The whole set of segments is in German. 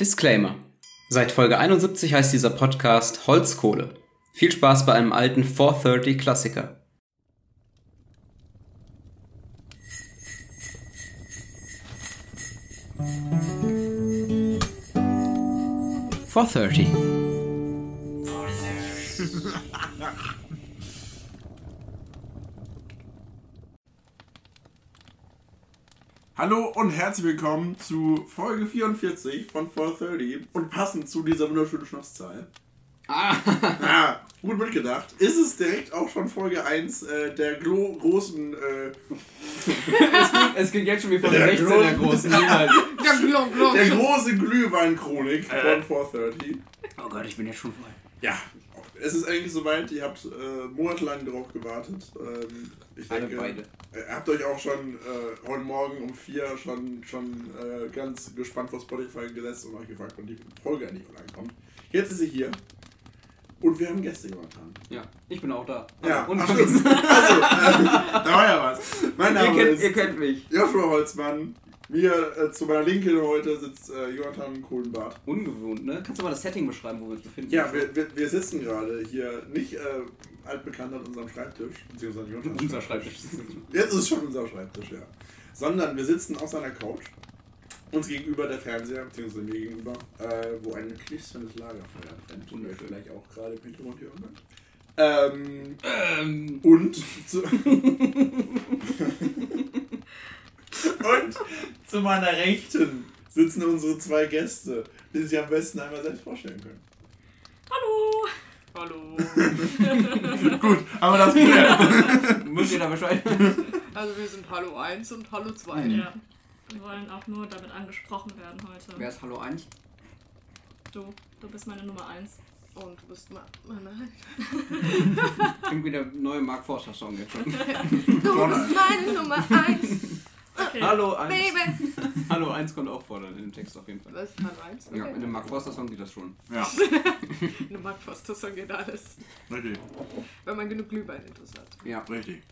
Disclaimer. Seit Folge 71 heißt dieser Podcast Holzkohle. Viel Spaß bei einem alten 430 Klassiker. Four thirty. Hallo und herzlich willkommen zu Folge 44 von 430 und passend zu dieser wunderschönen Schnapszahl. Ah, Ja, gut mitgedacht. Ist es direkt auch schon Folge 1 äh, der glo großen, äh, es geht jetzt schon wie von Der 16 der großen-. Ja, glong, glong. der große Glühweinchronik von 430. Oh Gott, ich bin jetzt schon voll. Ja, es ist eigentlich soweit, ihr habt äh, monatelang darauf gewartet. Ähm, ich Alle denke, beide. Ihr habt euch auch schon äh, heute Morgen um 4 schon, schon äh, ganz gespannt vor Spotify gesetzt und euch gefragt, wann die Folge endlich online kommt. Jetzt ist sie hier. Und wir haben Gäste getan. Ja, ich bin auch da. Ja, und ach, also, äh, da war ja was. Mein ihr, Name kennt, ist ihr kennt mich. Joshua Holzmann. Mir äh, zu meiner Linken heute sitzt äh, Jonathan Kohlenbart. Ungewohnt, ne? Kannst du mal das Setting beschreiben, wo wir uns befinden? Ja, wir, wir, wir sitzen gerade hier nicht äh, altbekannt an unserem Schreibtisch, beziehungsweise Jonathans Unser Schreibtisch. Jetzt ist es schon unser Schreibtisch, ja. Sondern wir sitzen auf seiner Couch, uns gegenüber der Fernseher, beziehungsweise mir gegenüber, äh, wo ein knisterndes Lagerfeuer brennt. Und wir vielleicht auch gerade im Hintergrund hier unten. Ähm, Ähm, und und zu meiner Rechten sitzen unsere zwei Gäste, die sich am besten einmal selbst vorstellen können. Hallo. Hallo. Gut, aber das geklärt. muss jeder Bescheid. Also wir sind Hallo 1 und Hallo 2. Ja. Wir wollen auch nur damit angesprochen werden heute. Wer ist Hallo 1? Du, du bist meine Nummer 1. Und du bist meine Irgendwie der neue Mark Forster Song jetzt schon. Du bist meine Nummer 1. Okay. Hallo 1. Baby. Hallo 1 kommt auch vor dann in dem Text auf jeden Fall. Was? Hallo 1? Ja, in dem Mark Forster Song geht das schon. Ja, Eine Marktfoster-Song geht alles. richtig. Wenn man genug Glühwein hat. Ja. Richtig.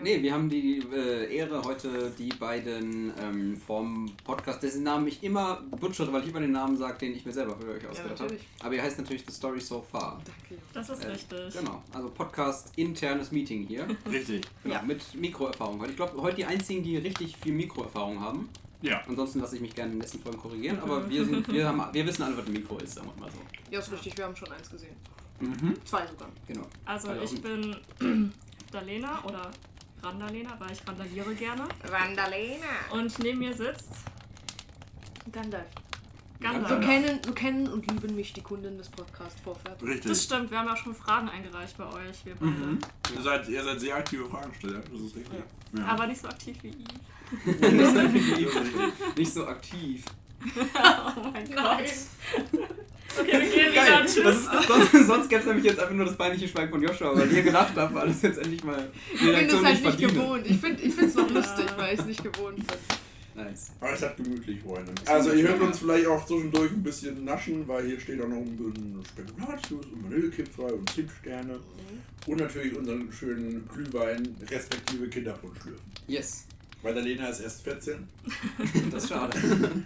Okay. Nee, wir haben die äh, Ehre, heute die beiden ähm, vom Podcast, dessen Namen ich immer butchere, weil ich immer den Namen sage, den ich mir selber für euch ausgedacht habe. natürlich. Aber ihr heißt natürlich The Story So Far. Danke. Das ist Äh, richtig. Genau, also Podcast internes Meeting hier. Richtig. Genau, Ja. mit Mikroerfahrung. Weil ich glaube, heute die einzigen, die richtig viel Mikroerfahrung haben. Ja. Ansonsten lasse ich mich gerne in den nächsten Folgen korrigieren, aber wir, sind, wir, haben, wir wissen alle, was ein Mikro ist, sagen wir mal so. Ja, ist richtig. Wir haben schon eins gesehen. Mhm. Zwei sogar. Genau. Also Also, ich bin Dalena oder Randalena, weil ich randaliere gerne. Randalena. Und neben mir sitzt Gandalf. Gandalf. So kennen, so kennen und lieben mich die Kunden des Podcasts vorfährt. Das Richtig. stimmt, wir haben ja schon Fragen eingereicht bei euch, wir beide. Mhm. Ihr seid, ihr seid sehr aktive Fragensteller, das ist richtig. Ja. Aber nicht so aktiv wie ich. Nicht so aktiv. Oh mein Gott. Okay, wir gehen wieder. Geil. Ist, sonst sonst gäbe es nämlich jetzt einfach nur das peinliche Schweigen von Joshua, weil ihr gelacht habt, weil das jetzt endlich mal die Ich bin es halt nicht nicht verdiene. gewohnt. Ich finde es ich noch lustig, weil ich es nicht gewohnt bin. Nice. Aber es hat gemütlich, Freunde. Also ihr hört uns vielleicht auch zwischendurch ein bisschen naschen, weil hier steht auch noch ein bisschen Spekulatius und Vanillekipferl und Zimtsterne. Und natürlich unseren schönen Glühwein, respektive Kinderpunsch schlürfen. Yes. Weil der Lena ist erst 14. Das ist schade.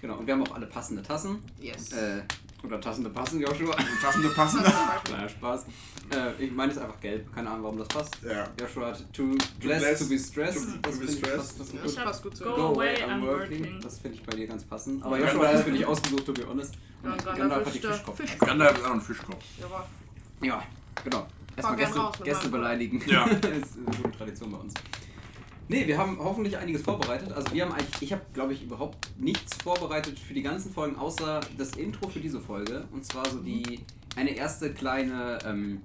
genau, und wir haben auch alle passende Tassen. Yes. Äh, oder Tassende passen, Joshua. Passende passende. Naja, Spaß. Äh, ich meine, es ist einfach gelb. Keine Ahnung, warum das passt. Ja. Joshua hat too blessed blessed to be stressed. to- to das be finde ich stressed. passt- passt Ja, gut. Ich hab passt gut zu Go. Go away, I'm working. working. Das finde ich bei dir ganz passend. Aber Ja, Joshua hat das für dich ausgesucht, to be honest. Ja, Und Gandalf Gandalf hat die Fischkopf. Fisch. Gandalf ist auch ein Fischkopf. Jawohl. Ja, genau. Erstmal Gäste, raus Gäste beleidigen. Ja. das ist eine gute Tradition bei uns. Nee, wir haben hoffentlich einiges vorbereitet. Also wir haben eigentlich, ich habe glaube ich überhaupt nichts vorbereitet für die ganzen Folgen, außer das Intro für diese Folge. Und zwar so die, eine erste kleine, ähm,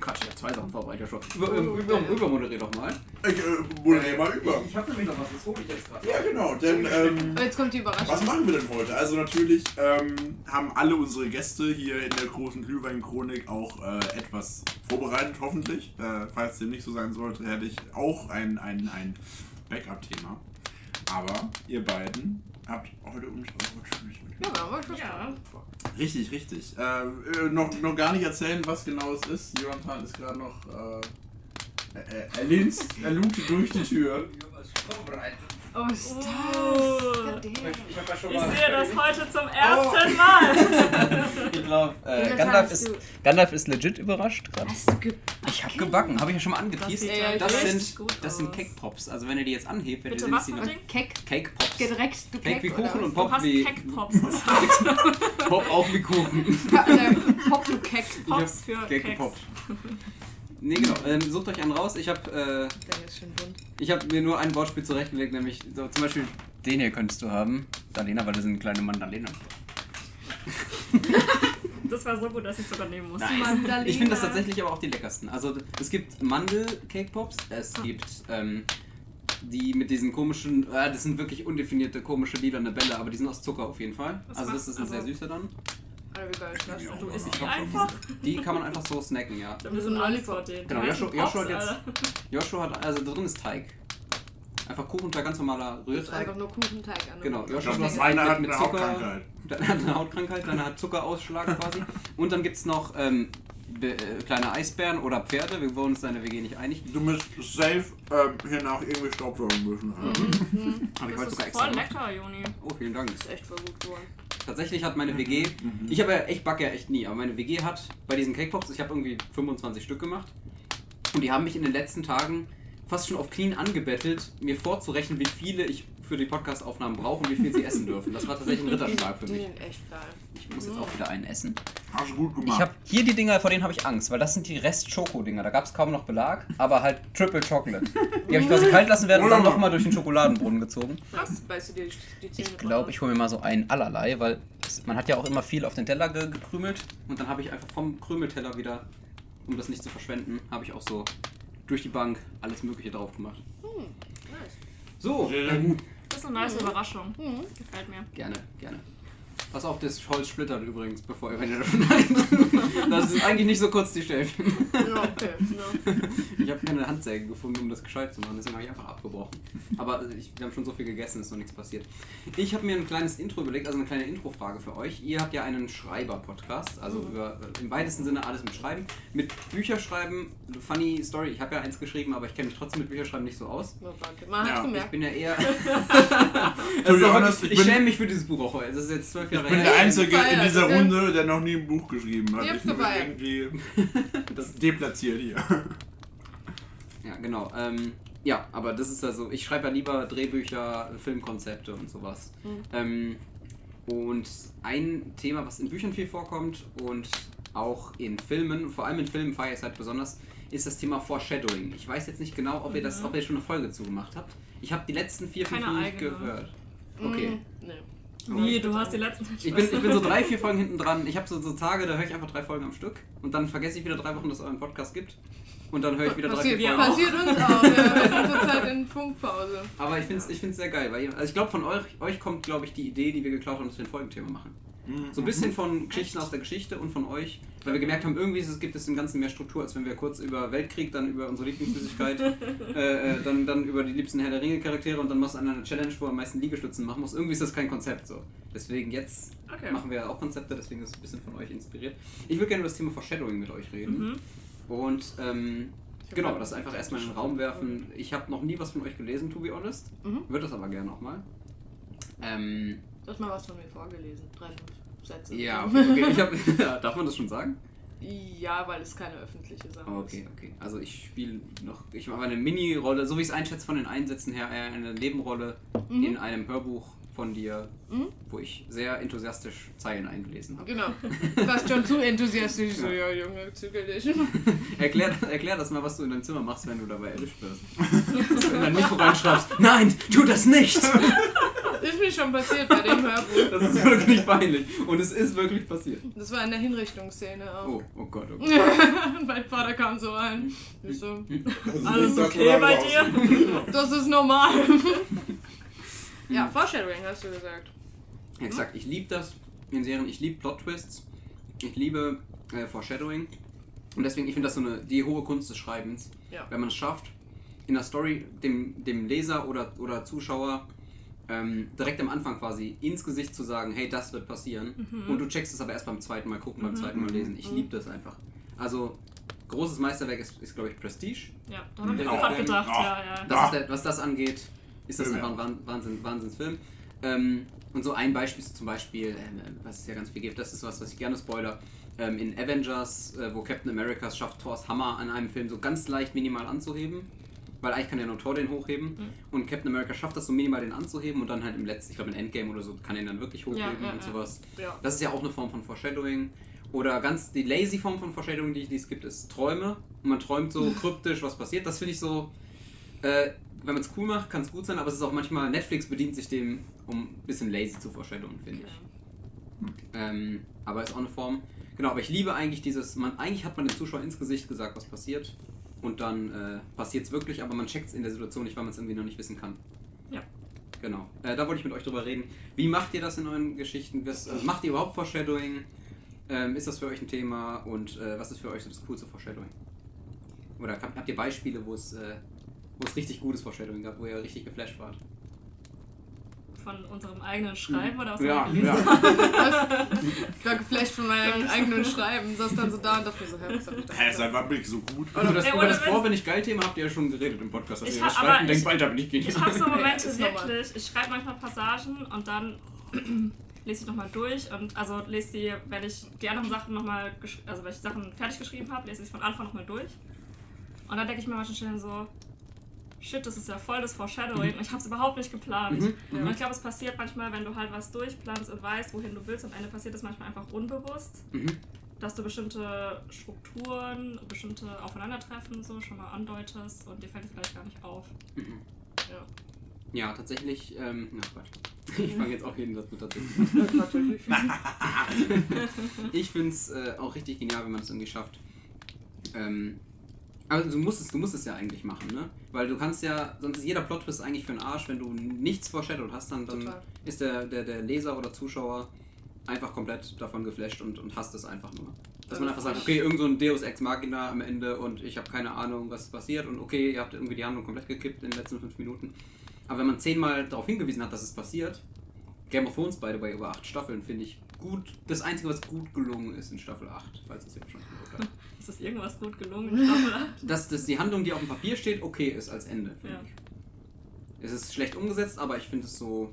Quatsch, ich habe zwei Sachen vorbereitet schon. Über, über, okay. übermoderier doch mal. Ich äh, moderiere mal über. Ich habe nämlich noch was, das hole ich jetzt gerade. Ja, genau, denn ähm, jetzt kommt die Überraschung. was machen wir denn heute? Also natürlich ähm, haben alle unsere Gäste hier in der großen Glühwein-Chronik auch äh, etwas vorbereitet, hoffentlich. Äh, falls dem nicht so sein sollte, hätte ich auch ein, ein, ein Backup-Thema. Aber ihr beiden habt heute uns eure Schwierigkeiten. Ja, wir haben euch was Ja. Richtig, richtig. Äh, äh, noch, noch gar nicht erzählen, was genau es ist. Jonathan ist gerade noch. Äh, er, er linst, er lugt durch die Tür. Oh, ist das? Oh. Ich habe ja schon Ich sehe das heute zum ersten drauf. Äh, Jonathan, Gandalf, hast ist, du- Gandalf ist legit überrascht gerade. Hast du gebacken? Ich habe gebacken, habe ich ja schon mal Das angeteased. Das richtig sind, das sind. Cake Pops. Also wenn ihr die jetzt anhebt, werdet Bitte ihr ein Ding? Keck, Cake Pops. gedreckt, du Cake wie Keck, oder Kuchen und? Pop wie Keckpops gesagt. Pop auch wie Kuchen. Äh, Pop, du. Ich hab Pops für Cake Keks. gepoppt. Nee, genau. Ähm, sucht euch einen raus. Ich habe äh, ist ich hab mir nur ein Wortspiel zurechtgelegt, nämlich so, zum Beispiel den hier könntest du haben. Dalena, weil das sind kleine Mandalena. Das war so gut, dass ich sogar nehmen musste. Mandalina. Ich finde das tatsächlich aber auch die leckersten. Also es gibt Mandel-Cake-Pops, es gibt ähm, die mit diesen komischen, äh, das sind wirklich undefinierte, komische lilane Bälle, aber die sind aus Zucker auf jeden Fall. Was Also das ist ein sehr also- süßer dann. Alter, wie geil ist das? Ja. Du isst die einfach. Die kann man einfach so snacken, ja. Wir sind alles vor denen. Genau, Die heißen Joshua- Joshua Pops, hat jetzt-. Joshua hat, also da drin ist Teig. Einfach Kuchenteig, ganz normaler Das ist Rührteig. einfach nur Kuchenteig an. Genau, Ich Joshua glaube, hat meine hat mit, eine mit Zucker. Hautkrankheit. Dann hat eine Hautkrankheit, dann hat Zuckerausschlag quasi. Und dann gibt es noch ähm, äh, kleine Eisbären oder Pferde. Wir wurden uns in der WG nicht einig. Du musst safe ähm, hier nach irgendwie Staubsaugen müssen. Aber ich Das ist voll gemacht. lecker, Juni. Oh, vielen Dank. Das ist echt voll gut geworden. Tatsächlich hat meine WG, ich habe ja echt backe ja echt nie, aber meine WG hat bei diesen Cake Pops, ich habe irgendwie 25 Stück gemacht und die haben mich in den letzten Tagen fast schon auf Knien angebettelt, mir vorzurechnen, wie viele ich für die Podcast-Aufnahmen brauche und wie viel sie essen dürfen. Das war tatsächlich ein Ritterschlag für mich. echt geil. Ich muss jetzt auch wieder einen essen. Hast du gut Ich gemacht. habe hier die Dinger, vor denen habe ich Angst, weil das sind die Rest-Schoko-Dinger. Da gab es kaum noch Belag, aber halt Triple Chocolate. Die habe ich quasi kalt lassen werden und dann nochmal durch den Schokoladenbrunnen gezogen. Was? Beißt du dir die, Zähne Ich glaube, ich hole mir mal so einen allerlei, weil es, man hat ja auch immer viel auf den Teller ge gekrümelt und dann habe ich einfach vom Krümelteller wieder, um das nicht zu verschwenden, habe ich auch so durch die Bank alles Mögliche drauf gemacht. Nice. So, ähm, gut. Das ist eine nice Überraschung. Gefällt mir. gerne, gerne. Pass auf, das Holz splittert übrigens, bevor ihr, wenn ihr das. Das ist eigentlich nicht so kurz die Stäbchen. Ja, okay. Ja. Ich habe keine Handsäge gefunden, um das gescheit zu machen, deswegen habe ich einfach abgebrochen. Aber ich, wir haben schon so viel gegessen, ist noch nichts passiert. Ich habe mir ein kleines Intro überlegt, also eine kleine Introfrage für euch. Ihr habt ja einen Schreiber-Podcast, also über, im weitesten Sinne alles mit Schreiben. Mit Bücherschreiben, funny Story, ich habe ja eins geschrieben, aber ich kenne mich trotzdem mit Bücherschreiben nicht so aus. Ja, danke. Man Ja, hat's Ich gemerkt. bin ja eher. Also, honest, ich ich schäme mich für dieses Buch auch heute. Das ist jetzt zwölf Ich Jahre bin der Einzige in gefeiert, dieser okay? Runde, der noch nie ein Buch geschrieben hat. Ich hab's Ich gefeiert. irgendwie das deplatziert hier. Ja, genau. Ähm, ja, aber das ist also, ich schreibe ja lieber Drehbücher, Filmkonzepte und sowas. Mhm. Ähm, und ein Thema, was in Büchern viel vorkommt und auch in Filmen, vor allem in Filmen feiere ich es halt besonders, ist das Thema Foreshadowing. Ich weiß jetzt nicht genau, ob ihr das, ob ihr schon eine Folge zugemacht habt. Ich habe die letzten vier, fünf Keine nicht eigene. gehört. Okay. Mm, Nee. Wie, du hast die letzten. Ich bin, ich bin so drei, vier Folgen hinten dran. Ich habe so, so Tage, da höre ich einfach drei Folgen am Stück und dann vergesse ich wieder drei Wochen, dass es euren Podcast gibt. Und dann höre ich wieder drei, Passiert, vier wir Folgen. passiert uns auch. Ja, wir sind zurzeit in Funkpause. Aber ich finde es ich find's sehr geil, weil also ich glaube, von euch, euch kommt, glaube ich, die Idee, die wir geklaut haben, dass wir ein Folgenthema machen. So ein bisschen von Geschichten aus der Geschichte und von euch, weil wir gemerkt haben, irgendwie ist es, gibt es dem Ganzen mehr Struktur, als wenn wir kurz über Weltkrieg, dann über unsere Lieblingssüßigkeit, äh, äh, dann, dann über die liebsten Herr der Ringe Charaktere und dann machst du eine Challenge, wo er am meisten Liegestützen machen muss. Irgendwie ist das kein Konzept so. Deswegen jetzt Okay. machen wir auch Konzepte, deswegen ist es ein bisschen von euch inspiriert. Ich würde gerne über das Thema Foreshadowing mit euch reden. Mhm. Und ähm, genau, das einfach erstmal in den Raum werfen. Ich habe noch nie was von euch gelesen, to be honest. Mhm. Würde das aber gerne auch mal. Ähm, Du hast mal was von mir vorgelesen. Drei, fünf Sätze. ja, okay, okay. Ich hab, darf man das schon sagen? Ja, weil es keine öffentliche Sache Okay, okay. Also ich spiele noch, ich mache eine Mini-Rolle, so wie ich es einschätze von den Einsätzen her, eine Nebenrolle Mhm. in einem Hörbuch von dir, Mhm. wo ich sehr enthusiastisch Zeilen eingelesen habe. Genau. Fast schon zu enthusiastisch. So, ja, Junge, zügel dich. Erklär, erklär das mal, was du in deinem Zimmer machst, wenn du dabei erwischt wirst. Dass du in dein Mikro reinschreibst, nein, tu das nicht! Ist mir schon passiert bei dem Hörbuch. Das ist wirklich peinlich. Und es ist wirklich passiert. Das war in der Hinrichtungsszene auch. Oh, oh Gott, oh Gott. mein Vater kam so rein. Ich so, Alles okay bei dir? das ist normal. Ja, Foreshadowing hast du gesagt. Exakt, ich liebe das in Serien, ich liebe Plot-Twists, ich liebe äh, Foreshadowing. Und deswegen, ich finde das so eine, die hohe Kunst des Schreibens. Ja. Wenn man es schafft, in der Story dem, dem Leser oder, oder Zuschauer ähm, direkt am Anfang quasi ins Gesicht zu sagen, hey, das wird passieren. Und du checkst es aber erst beim zweiten Mal gucken, beim zweiten Mal lesen. Ich liebe das einfach. Also, großes Meisterwerk ist, ist glaube ich, Prestige. Ja, da habe ich auch gerade gedacht. Ja. Ja. Das der, was das angeht, ist das Film, einfach ein Wahn- Wahnsinn, Wahnsinnsfilm. Ähm, und so ein Beispiel ist zum Beispiel, ähm, was es ja ganz viel gibt, das ist was, was ich gerne spoiler, ähm, in Avengers, äh, wo Captain America es schafft, Thors Hammer an einem Film so ganz leicht minimal anzuheben. Weil eigentlich kann ja nur Thor den hochheben. Mhm. Und Captain America schafft das so minimal den anzuheben und dann halt im letzten, ich glaube in Endgame oder so, kann er ihn dann wirklich hochheben Ja, ja, und ja. sowas. Ja. Das ist ja auch eine Form von Foreshadowing. Oder ganz die lazy Form von Foreshadowing, die, die es gibt, ist Träume. Und man träumt so kryptisch, was passiert. Das finde ich so, äh, wenn man es cool macht, kann es gut sein, aber es ist auch manchmal, Netflix bedient sich dem, um ein bisschen lazy zu foreshadowen, finde ich. Ähm, aber ist auch eine Form. Genau, aber ich liebe eigentlich dieses, man, eigentlich hat man dem Zuschauer ins Gesicht gesagt, was passiert. Und dann äh, passiert es wirklich, aber man checkt es in der Situation nicht, weil man es irgendwie noch nicht wissen kann. Ja. Genau. Äh, da wollte ich mit euch drüber reden. Wie macht ihr das in euren Geschichten? Was, also macht ihr überhaupt Foreshadowing? Ähm, ist das für euch ein Thema? Und äh, was ist für euch so das coolste Foreshadowing? Oder habt habt ihr Beispiele, wo es, äh, wo es richtig gutes Foreshadowing gab, wo ihr richtig geflasht wart? Von unserem eigenen Schreiben oder aus Ja, dem gelesen? ja. Ich war geflasht von meinem eigenen Schreiben, saß dann so da und dachte mir so, hä, was hab ich da? Hä, ist einfach so gut. Über das, Ey, über das. Boah, bin ich geil Thema habt ihr ja schon geredet im Podcast. Dass Ich ihr hab- das schreibt und denkt, ich- bald da bin ich genial. Ich habe so Momente normal. wirklich. Ich schreibe manchmal Passagen und dann lese ich nochmal durch und also lese die, wenn ich die anderen Sachen nochmal, also wenn ich Sachen fertig geschrieben habe, lese ich von Anfang nochmal durch. Und dann denke ich mir manchmal schnell so, shit, das ist ja voll das Foreshadowing und ich habe es überhaupt nicht geplant. Mhm, Und ich glaube, es passiert manchmal, wenn du halt was durchplanst und weißt, wohin du willst, am Ende passiert es manchmal einfach unbewusst, Mhm. dass du bestimmte Strukturen, bestimmte Aufeinandertreffen so schon mal andeutest und dir fällt es vielleicht gar nicht auf. Mhm. Ja. Ja, tatsächlich, ähm, na Quatsch. Ich fange jetzt auch jeden Satz mit tatsächlich. Tatsächlich. Ich finde es äh, auch richtig genial, wenn man es irgendwie schafft. Ähm, aber du musst, es, du musst es ja eigentlich machen, ne? Weil du kannst ja, sonst ist jeder Plot-Twist eigentlich für den Arsch, wenn du nichts foreshadowed hast, dann, dann Total. ist der, der, der Leser oder Zuschauer einfach komplett davon geflasht und, und hasst es einfach nur. Dass man einfach sagt, okay, irgend so ein Deus Ex Machina am Ende und ich habe keine Ahnung, was passiert und okay, ihr habt irgendwie die Handlung komplett gekippt in den letzten fünf Minuten. Aber wenn man zehnmal darauf hingewiesen hat, dass es passiert, Game of Thrones, by the way, über acht Staffeln, finde ich gut. Das Einzige, was gut gelungen ist in Staffel 8, falls es jetzt schon gehört habt. Ist das irgendwas gut gelungen? Ich glaube, Dass, dass die Handlung, die auf dem Papier steht, okay ist als Ende, finde Ja. ich. Es ist schlecht umgesetzt, aber ich finde es so,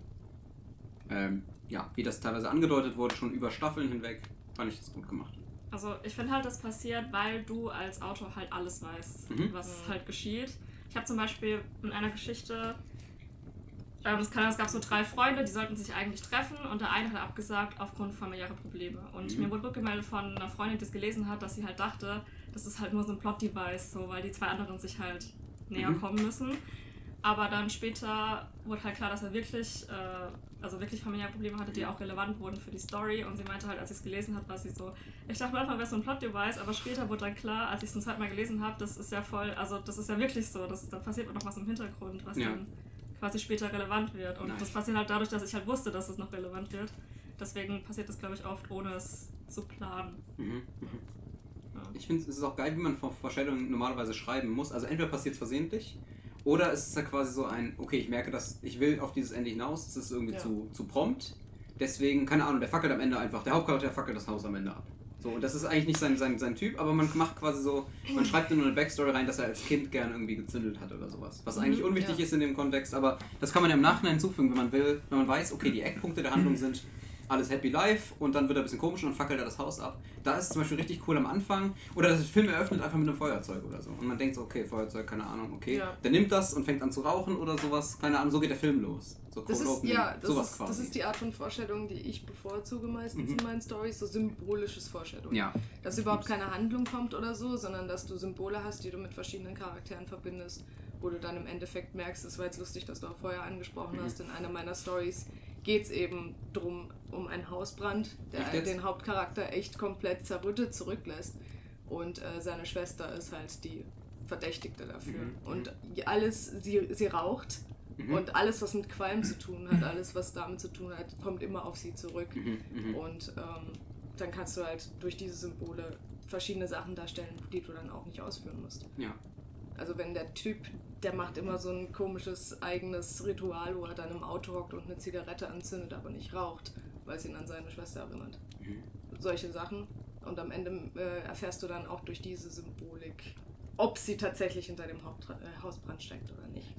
ähm, ja, wie das teilweise angedeutet wurde, schon über Staffeln hinweg, fand ich das gut gemacht. Also ich finde halt, das passiert, weil du als Autor halt alles weißt, Mhm. was halt geschieht. Ich habe zum Beispiel in einer Geschichte, ähm, es, gab so drei Freunde, die sollten sich eigentlich treffen und der eine hat abgesagt aufgrund familiärer Probleme. Und Mhm. mir wurde rückgemeldet von einer Freundin, die es gelesen hat, dass sie halt dachte, das ist halt nur so ein Plot-Device, so, weil die zwei anderen sich halt näher Mhm. kommen müssen. Aber dann später wurde halt klar, dass er wirklich, äh, also wirklich familiäre Probleme hatte, die auch relevant wurden für die Story. Und sie meinte halt, als sie es gelesen hat, war sie so, ich dachte Anfang wäre es so ein Plot-Device, aber später wurde dann klar, als ich es zum zweiten Mal gelesen habe, das ist ja voll, also das ist ja wirklich so, das, da passiert noch was im Hintergrund, was Ja. dann quasi später relevant wird. Und Nice. das passiert halt dadurch, dass ich halt wusste, dass es noch relevant wird. Deswegen passiert das, glaube ich, oft, ohne es zu planen. Mhm. mhm. Ja. Ich finde, es ist auch geil, wie man vor Vorstellungen normalerweise schreiben muss. Also entweder passiert es versehentlich oder es ist ja quasi so ein, okay, ich merke, dass ich will auf dieses Ende hinaus, es ist irgendwie Ja. zu, zu prompt. Deswegen, keine Ahnung, der fackelt am Ende einfach, der Hauptcharakter fackelt das Haus am Ende ab. So, und das ist eigentlich nicht sein, sein, sein Typ, aber man macht quasi so, man schreibt nur eine Backstory rein, dass er als Kind gern irgendwie gezündelt hat oder sowas. Was eigentlich Mhm, unwichtig ja. ist in dem Kontext, aber das kann man ja im Nachhinein hinzufügen, wenn man will, wenn man weiß, okay, die Eckpunkte der Handlung sind alles happy life und dann wird er ein bisschen komisch und dann fackelt er das Haus ab. Da ist es zum Beispiel richtig cool am Anfang. Oder der Film eröffnet einfach mit einem Feuerzeug oder so. Und man denkt so, okay, Feuerzeug, keine Ahnung, okay. Ja. Der nimmt das und fängt an zu rauchen oder sowas, keine Ahnung, so geht der Film los. So Das ist, ja, das sowas ist, quasi. das ist die Art von Vorstellung, die ich bevorzuge meistens Mhm. in meinen Stories, so symbolisches Vorstellung. ja. Dass überhaupt keine Handlung kommt oder so, sondern dass du Symbole hast, die du mit verschiedenen Charakteren verbindest, wo du dann im Endeffekt merkst, es war jetzt lustig, dass du auch vorher angesprochen Mhm. hast, in einer meiner Stories geht es eben drum um einen Hausbrand, der den Hauptcharakter echt komplett zerrüttet zurücklässt. Und äh, seine Schwester ist halt die Verdächtigte dafür. Mhm. Und alles, sie, sie raucht Mhm. und alles, was mit Qualm zu tun hat, alles, was damit zu tun hat, kommt immer auf sie zurück. Mhm, mhm. Und ähm, dann kannst du halt durch diese Symbole verschiedene Sachen darstellen, die du dann auch nicht ausführen musst. Ja. Also wenn der Typ, der macht immer so ein komisches eigenes Ritual, wo er dann im Auto hockt und eine Zigarette anzündet, aber nicht raucht, weil es ihn an seine Schwester erinnert. Mhm. Solche Sachen. Und am Ende äh, erfährst du dann auch durch diese Symbolik, ob sie tatsächlich hinter dem Hauptra äh, Hausbrand steckt oder nicht.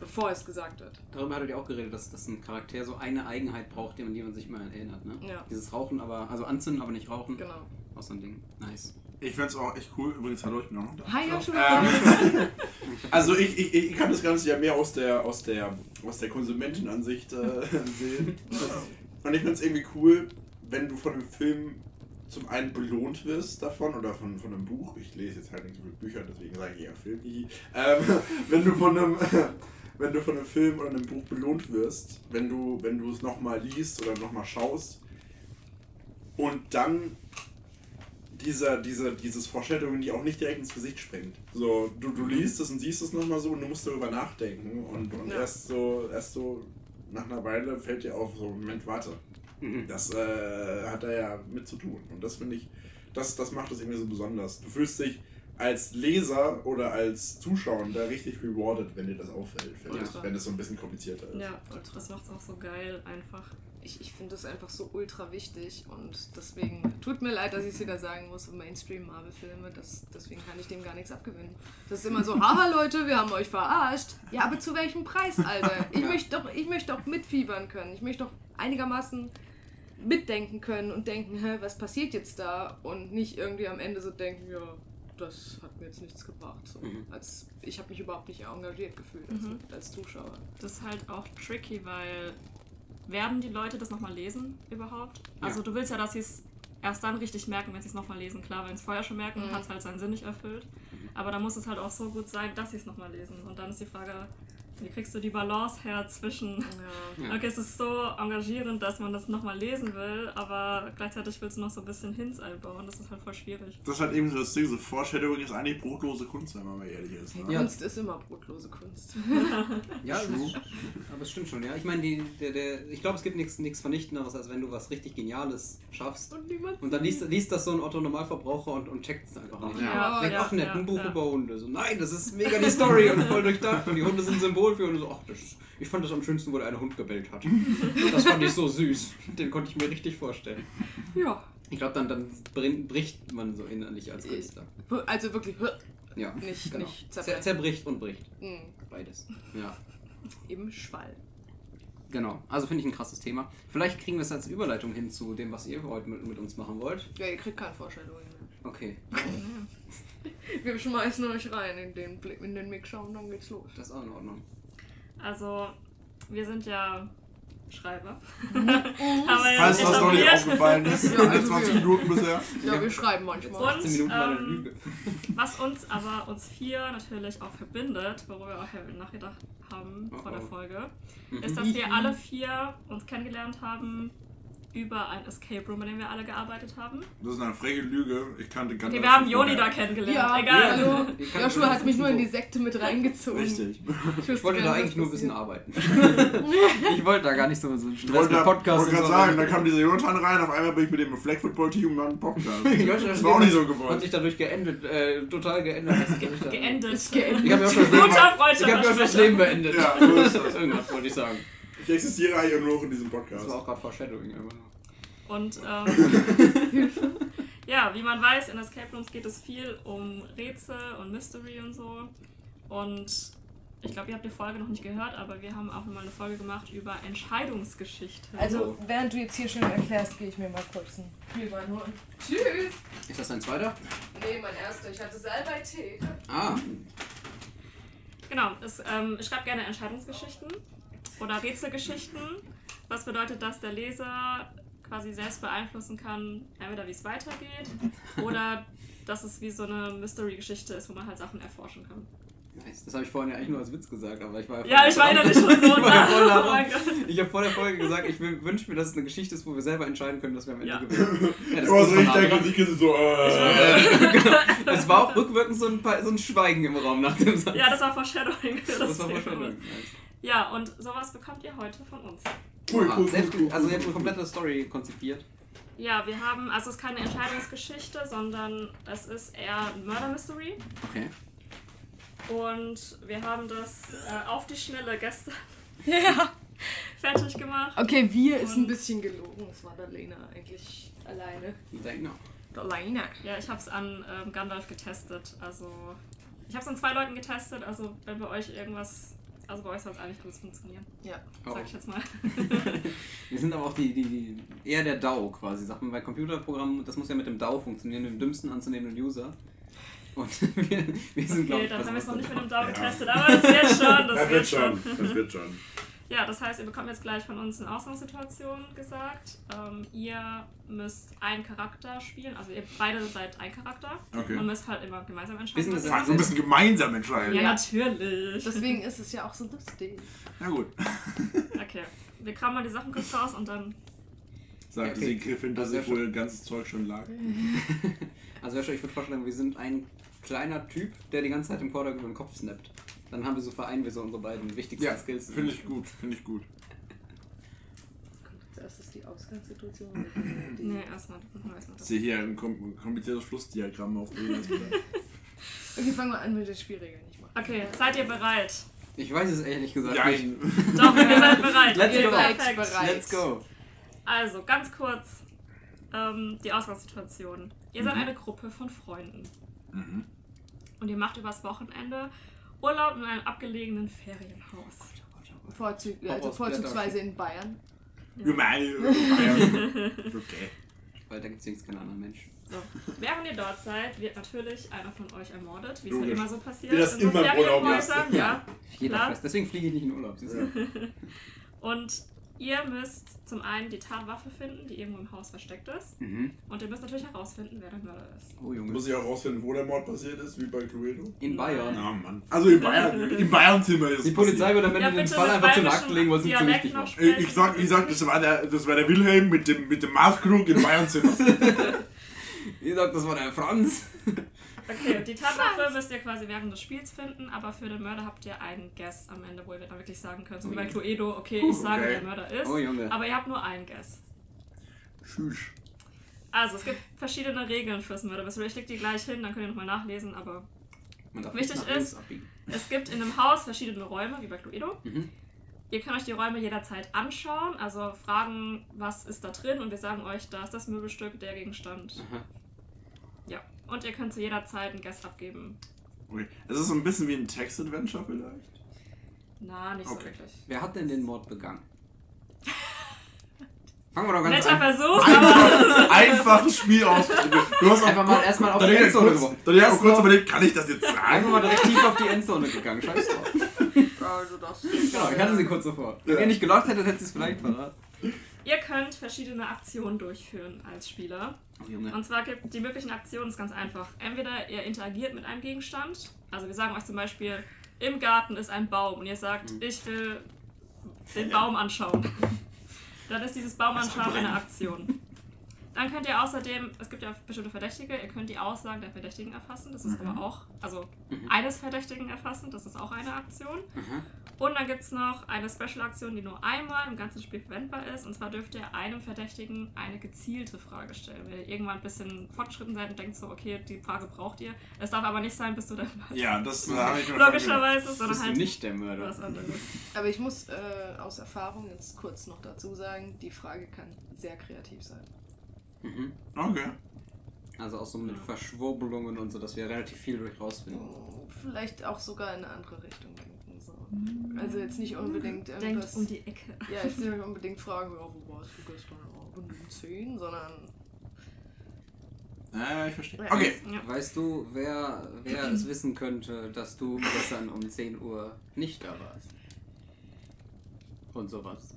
bevor es gesagt wird. Darüber hattet ihr auch geredet, dass, dass ein Charakter so eine Eigenheit braucht, die man, die man sich immer erinnert. Ne? Ja. Dieses Rauchen, aber, also anzünden, aber nicht rauchen. Genau. Auch so ein Ding. Nice. Ich find's auch echt cool. Übrigens, hallo, ich bin auch noch da. Hi Joshua! Ähm, also ich, ich, ich kann das Ganze ja mehr aus der, aus der, aus der Konsumentenansicht äh, sehen. Und ich finde es irgendwie cool, wenn du von einem Film zum einen belohnt wirst davon oder von, von einem Buch. Ich lese jetzt halt nicht so viele Bücher, deswegen sage ich eher Film. Ähm, wenn du von einem wenn du von einem Film oder einem Buch belohnt wirst, wenn du wenn du es nochmal liest oder nochmal schaust und dann dieser, dieser, dieses Foreshadowing die auch nicht direkt ins Gesicht springt. So, du, du liest es und siehst es nochmal so und du musst darüber nachdenken und, und Ja. erst so, erst so nach einer Weile fällt dir auf, so, Moment, warte, Mhm. das äh, hat er ja mit zu tun. Und das finde ich, das, das macht es irgendwie so besonders. Du fühlst dich als Leser oder als Zuschauer da richtig rewarded, wenn dir das auffällt, wenn es so ein bisschen komplizierter ist. Ja, und das macht es auch so geil einfach. Ich, ich finde das einfach so ultra wichtig und deswegen tut mir leid, dass ich es wieder sagen muss, Mainstream-Marvel-Filme, deswegen kann ich dem gar nichts abgewinnen. Das ist immer so, haha Leute, wir haben euch verarscht. Ja, aber zu welchem Preis, Alter? Ich möchte doch, ich möchte doch mitfiebern können. Ich möchte doch einigermaßen mitdenken können und denken, hä, was passiert jetzt da? Und nicht irgendwie am Ende so denken, ja, das hat mir jetzt nichts gebracht. So. Mhm. Als, ich habe mich überhaupt nicht engagiert gefühlt als, Mhm. als Zuschauer. Das ist halt auch tricky, weil werden die Leute das nochmal lesen überhaupt? Ja. Also du willst ja, dass sie es erst dann richtig merken, wenn sie es nochmal lesen. Klar, wenn sie es vorher schon merken, Mhm. hat es halt seinen Sinn nicht erfüllt. Aber da muss es halt auch so gut sein, dass sie es nochmal lesen. Und dann ist die Frage, wie kriegst du die Balance her zwischen, Ja. Ja. okay, es ist so engagierend, dass man das nochmal lesen will, aber gleichzeitig willst du noch so ein bisschen Hints einbauen. Das ist halt voll schwierig. Das ist halt eben so das Ding, so Foreshadowing ist eigentlich brotlose Kunst, wenn man mal ehrlich ist. Ne? Ja. Kunst ist immer brotlose Kunst. Ja, ist, aber es stimmt schon, ja. Ich meine, die, der, der, ich glaube, es gibt nichts nichts Vernichtenderes, als wenn du was richtig Geniales schaffst. Und Und dann liest, liest das so ein Otto-Normalverbraucher und, und checkt es einfach nicht. Ja. Denkt, ja, ach nett, ja, ein Buch ja. über Hunde. So, nein, das ist mega die Story und voll durchdacht. Und die Hunde sind ein Symbol für und so, ach, ist, ich fand das am schönsten, wo der eine Hund gebellt hat. Das fand ich so süß. Den konnte ich mir richtig vorstellen. Ja. Ich glaube, dann, dann bricht man so innerlich als Künstler. Also wirklich Ja, nicht, genau. nicht Zer zerbrechen. zerbricht und bricht. Mhm. Beides. Ja. Im Schwall. Genau, also finde ich ein krasses Thema. Vielleicht kriegen wir es als Überleitung hin zu dem, was ihr heute mit, mit uns machen wollt. Ja, ihr kriegt keine Vorstellung mehr. Okay, Wir schmeißen euch rein in den, Blick, in den Mixer und dann geht's los. das ist auch in Ordnung. Also, wir sind ja Schreiber. Mhm. Falls das noch nicht aufgefallen ist, Ja, also 20 wir- Minuten bisher. Ja, wir schreiben manchmal. Und, 18 Minuten war eine ähm, Lüge. Was uns aber uns vier natürlich auch verbindet, worüber wir auch nachgedacht haben Oh, vor der oh. Folge, Mhm. ist, dass wir alle vier uns kennengelernt haben über ein Escape Room, in dem wir alle gearbeitet haben. Das ist eine freche Lüge. Ich kannte ganz Okay, wir haben Joni da kennengelernt, Ja, egal. Ja. hallo. Ich kann- Joshua hat mich nur in die Sekte mit reingezogen. Richtig. wusste Ich wollte gar da eigentlich nur ein bisschen arbeiten. ich wollte da gar nicht so, so einen Ich Stress wollte mit Podcast wollte und gerade sagen, da kam dieser Jonathan rein, auf einmal bin ich mit dem Flag Football Team und dann einen Podcast. Das war auch nicht so Hat gewollt. sich dadurch geendet, äh, total ich Geendet. Ist geendet. Ich habe ja auch schon das ich. Leben beendet. Ja, so ist das. Irgendwas wollte ich sagen. Ich existiere eigentlich nur noch in diesem Das Podcast. war auch gerade Foreshadowing. immer noch. Und ähm, ja, wie man weiß, in Escape Rooms geht es viel um Rätsel und Mystery und so. Und ich glaube, ihr habt die Folge noch nicht gehört, aber wir haben auch mal eine Folge gemacht über Entscheidungsgeschichte. Also, während du jetzt hier schön erklärst, gehe ich mir mal kurz einen Glühwein holen. Tschüss! Ist das ein zweiter? Nee, mein erster. Ich hatte Salbei-Tee. Ah, Genau, es, ähm, ich schreibe gerne Entscheidungsgeschichten oder Rätselgeschichten. Was bedeutet, dass der Leser quasi selbst beeinflussen kann, entweder wie es weitergeht oder dass es wie so eine Mystery-Geschichte ist, wo man halt Sachen erforschen kann. nice. Das habe ich vorhin ja eigentlich nur als Witz gesagt, aber ich war Ja, ich war innerlich schon so Ich war ja voll nah. Oh. Ich habe vor der Folge gesagt, ich wünsche mir, dass es eine Geschichte ist, wo wir selber entscheiden können, dass wir am Ende Ja. gewinnen. Ja, das Aber ist so, von ich denke, ich kenne so, äh, genau. Es war auch rückwirkend so ein, paar, so ein Schweigen im Raum nach dem Satz. Ja, das war Foreshadowing. für das war Thema. wahrscheinlich. Ja, und sowas bekommt ihr heute von uns. cool, cool, selbst, cool, cool. Also ihr habt eine komplette Story konzipiert. Ja, wir haben, also es ist keine Entscheidungsgeschichte, sondern es ist eher ein Murder Mystery. Okay. Und wir haben das äh, auf die Schnelle gestern Ja. fertig gemacht. Okay, wir ist ein bisschen gelogen. Es war Darlena eigentlich alleine. Denk noch. Darlena. Ja, ich habe es an ähm, Gandalf getestet. Also, ich habe es an zwei Leuten getestet. Also, wenn bei euch irgendwas Also bei euch soll es eigentlich gut funktionieren, Ja. Sag ich jetzt mal. Wir sind aber auch die, die, die eher der DAO quasi. Sachen bei Computerprogrammen, das muss ja mit dem DAO funktionieren, dem dümmsten anzunehmenden User. Und wir, wir sind, glaube Okay, ich, dann haben wir es noch nicht mit dem dabei. Daumen Ja. getestet, aber das wird schon, das, Das wird schon. Das wird schon. Ja, das heißt, ihr bekommt jetzt gleich von uns eine Ausgangssituation gesagt. Ähm, ihr müsst einen Charakter spielen, also ihr beide seid ein Charakter Okay. und müsst halt immer gemeinsam entscheiden. Fuck, wir müssen gemeinsam entscheiden. ja, Ja. natürlich. Deswegen ist es ja auch so lustig. Na gut. Okay, wir kramen mal die Sachen kurz raus und dann. Sagte Okay. sie Griffin, dass Also sich wohl ganzes Zeug schon lag. Also ich würde vorschlagen, wir sind ein kleiner Typ, der die ganze Zeit im Vordergrund über den Kopf snappt. Dann haben wir so vereinen wir so unsere beiden wichtigsten Ja, Skills. finde ich gut, finde ich gut. Zuerst ist die Ausgangssituation. Die Nee, erstmal. erstmal Ich das. sehe hier ein kom kompliziertes Flussdiagramm auf dem. Okay, fangen wir an mit den Spielregeln. Okay, seid ihr bereit? Ich weiß es ehrlich gesagt Ja, ich, nicht. Doch, ihr seid bereit. Let's okay, go. perfekt. Bereit. Let's go. Also, ganz kurz ähm, die Ausgangssituation. Ihr seid Mhm. eine Gruppe von Freunden mhm. und ihr macht übers Wochenende Urlaub in einem abgelegenen Ferienhaus. Vorzug, also vorzugsweise in Bayern. Wir meinen- Okay. Weil da gibt es wenigstens keinen anderen Mensch. So. Während ihr dort seid, wird natürlich einer von euch ermordet, wie es halt immer so passiert. Wie das in so immer im Urlaub. Ferienhäusern, ja. Jeder Klar. fest. Deswegen fliege ich nicht in Urlaub. du? Und ihr müsst zum einen die Tatwaffe finden, die irgendwo im Haus versteckt ist. Mhm. Und ihr müsst natürlich herausfinden, wer der Mörder ist. Oh Junge. Muss ich auch rausfinden, wo der Mord passiert ist, wie bei Cluedo? In Bayern. Na Mann. Also in Bayern, in Bayern sind wir jetzt. Die Polizei wird am Ende Ja, den Fall einfach zu Akten legen, weil es nicht so Dialekt wichtig war. Ich, ich sag, ich sag, das war der, das war der Wilhelm mit dem, mit dem Maßkrug in Bayern. Ihr sagt, das war der Franz. Okay, die Tatwaffe müsst ihr quasi während des Spiels finden, aber für den Mörder habt ihr einen Guess am Ende, wo ihr dann wirklich sagen könnt, so wie bei Cluedo, okay, ich sage, Okay. der Mörder ist, Oh Junge. aber ihr habt nur einen Guess. Tschüss. Also, es gibt verschiedene Regeln fürs Mörderwissen. Ich leg die gleich hin, dann könnt ihr nochmal nachlesen, aber Wichtig ist- abbiegen. es gibt in einem Haus verschiedene Räume, wie bei Cluedo. Mhm. Ihr könnt euch die Räume jederzeit anschauen, also fragen, was ist da drin und wir sagen euch, da ist das Möbelstück, der Gegenstand. Aha. Ja, und ihr könnt zu jeder Zeit einen Guess abgeben. Okay. Das ist so ein bisschen wie ein Text-Adventure vielleicht. Na, nicht so Okay. wirklich. Wer hat denn den Mord begangen? Fangen wir doch ganz Netter an. Versuch, aber Einfaches Spiel ausprobieren. Du hast Einfach mal erstmal auf die Endzone geworfen. dann Erst kurz überlegt, kann ich das jetzt Einfach sagen? mal direkt tief auf die Endzone gegangen. Scheiß drauf. Also das. Genau, ich hatte sie kurz davor. Wenn ihr nicht gelockt hättet, hättet ihr es vielleicht verraten. Ihr könnt verschiedene Aktionen durchführen als Spieler. Oh Junge. Und zwar gibt die möglichen Aktionen ist ganz einfach. Entweder ihr interagiert mit einem Gegenstand, also wir sagen euch zum Beispiel, im Garten ist ein Baum und ihr sagt, Mhm. ich will den Baum anschauen. Dann ist dieses Baum anschauen eine. Aktion. Dann könnt ihr außerdem, es gibt ja bestimmte Verdächtige, ihr könnt die Aussagen der Verdächtigen erfassen, das ist Mhm. aber auch, also Mhm. eines Verdächtigen erfassen, das ist auch eine Aktion. Aha. Und dann gibt es noch eine Special-Aktion, die nur einmal im ganzen Spiel verwendbar ist. Und zwar dürft ihr einem Verdächtigen eine gezielte Frage stellen. Wenn ihr irgendwann ein bisschen fortgeschritten seid und denkt so, okay, die Frage braucht ihr. Es darf aber nicht sein, bis du dann Ja, das habe ich schon logischerweise, sondern Bist du halt nicht der Mörder? was anderes. Aber ich muss äh, aus Erfahrung jetzt kurz noch dazu sagen, die Frage kann sehr kreativ sein. Mhm. Okay. Also auch so mit Ja. Verschwurbelungen und so, dass wir relativ viel durch rausfinden. Oh, Vielleicht auch sogar in eine andere Richtung denken. So. Also jetzt nicht unbedingt Denkt irgendwas. um die Ecke. ja, jetzt nicht unbedingt fragen, ja, wo warst du gestern Abend um 10, sondern. Äh, ich verstehe. Ja. Okay. Ja. Weißt du, wer, wer es wissen könnte, dass du gestern um 10 Uhr nicht da warst? Und sowas.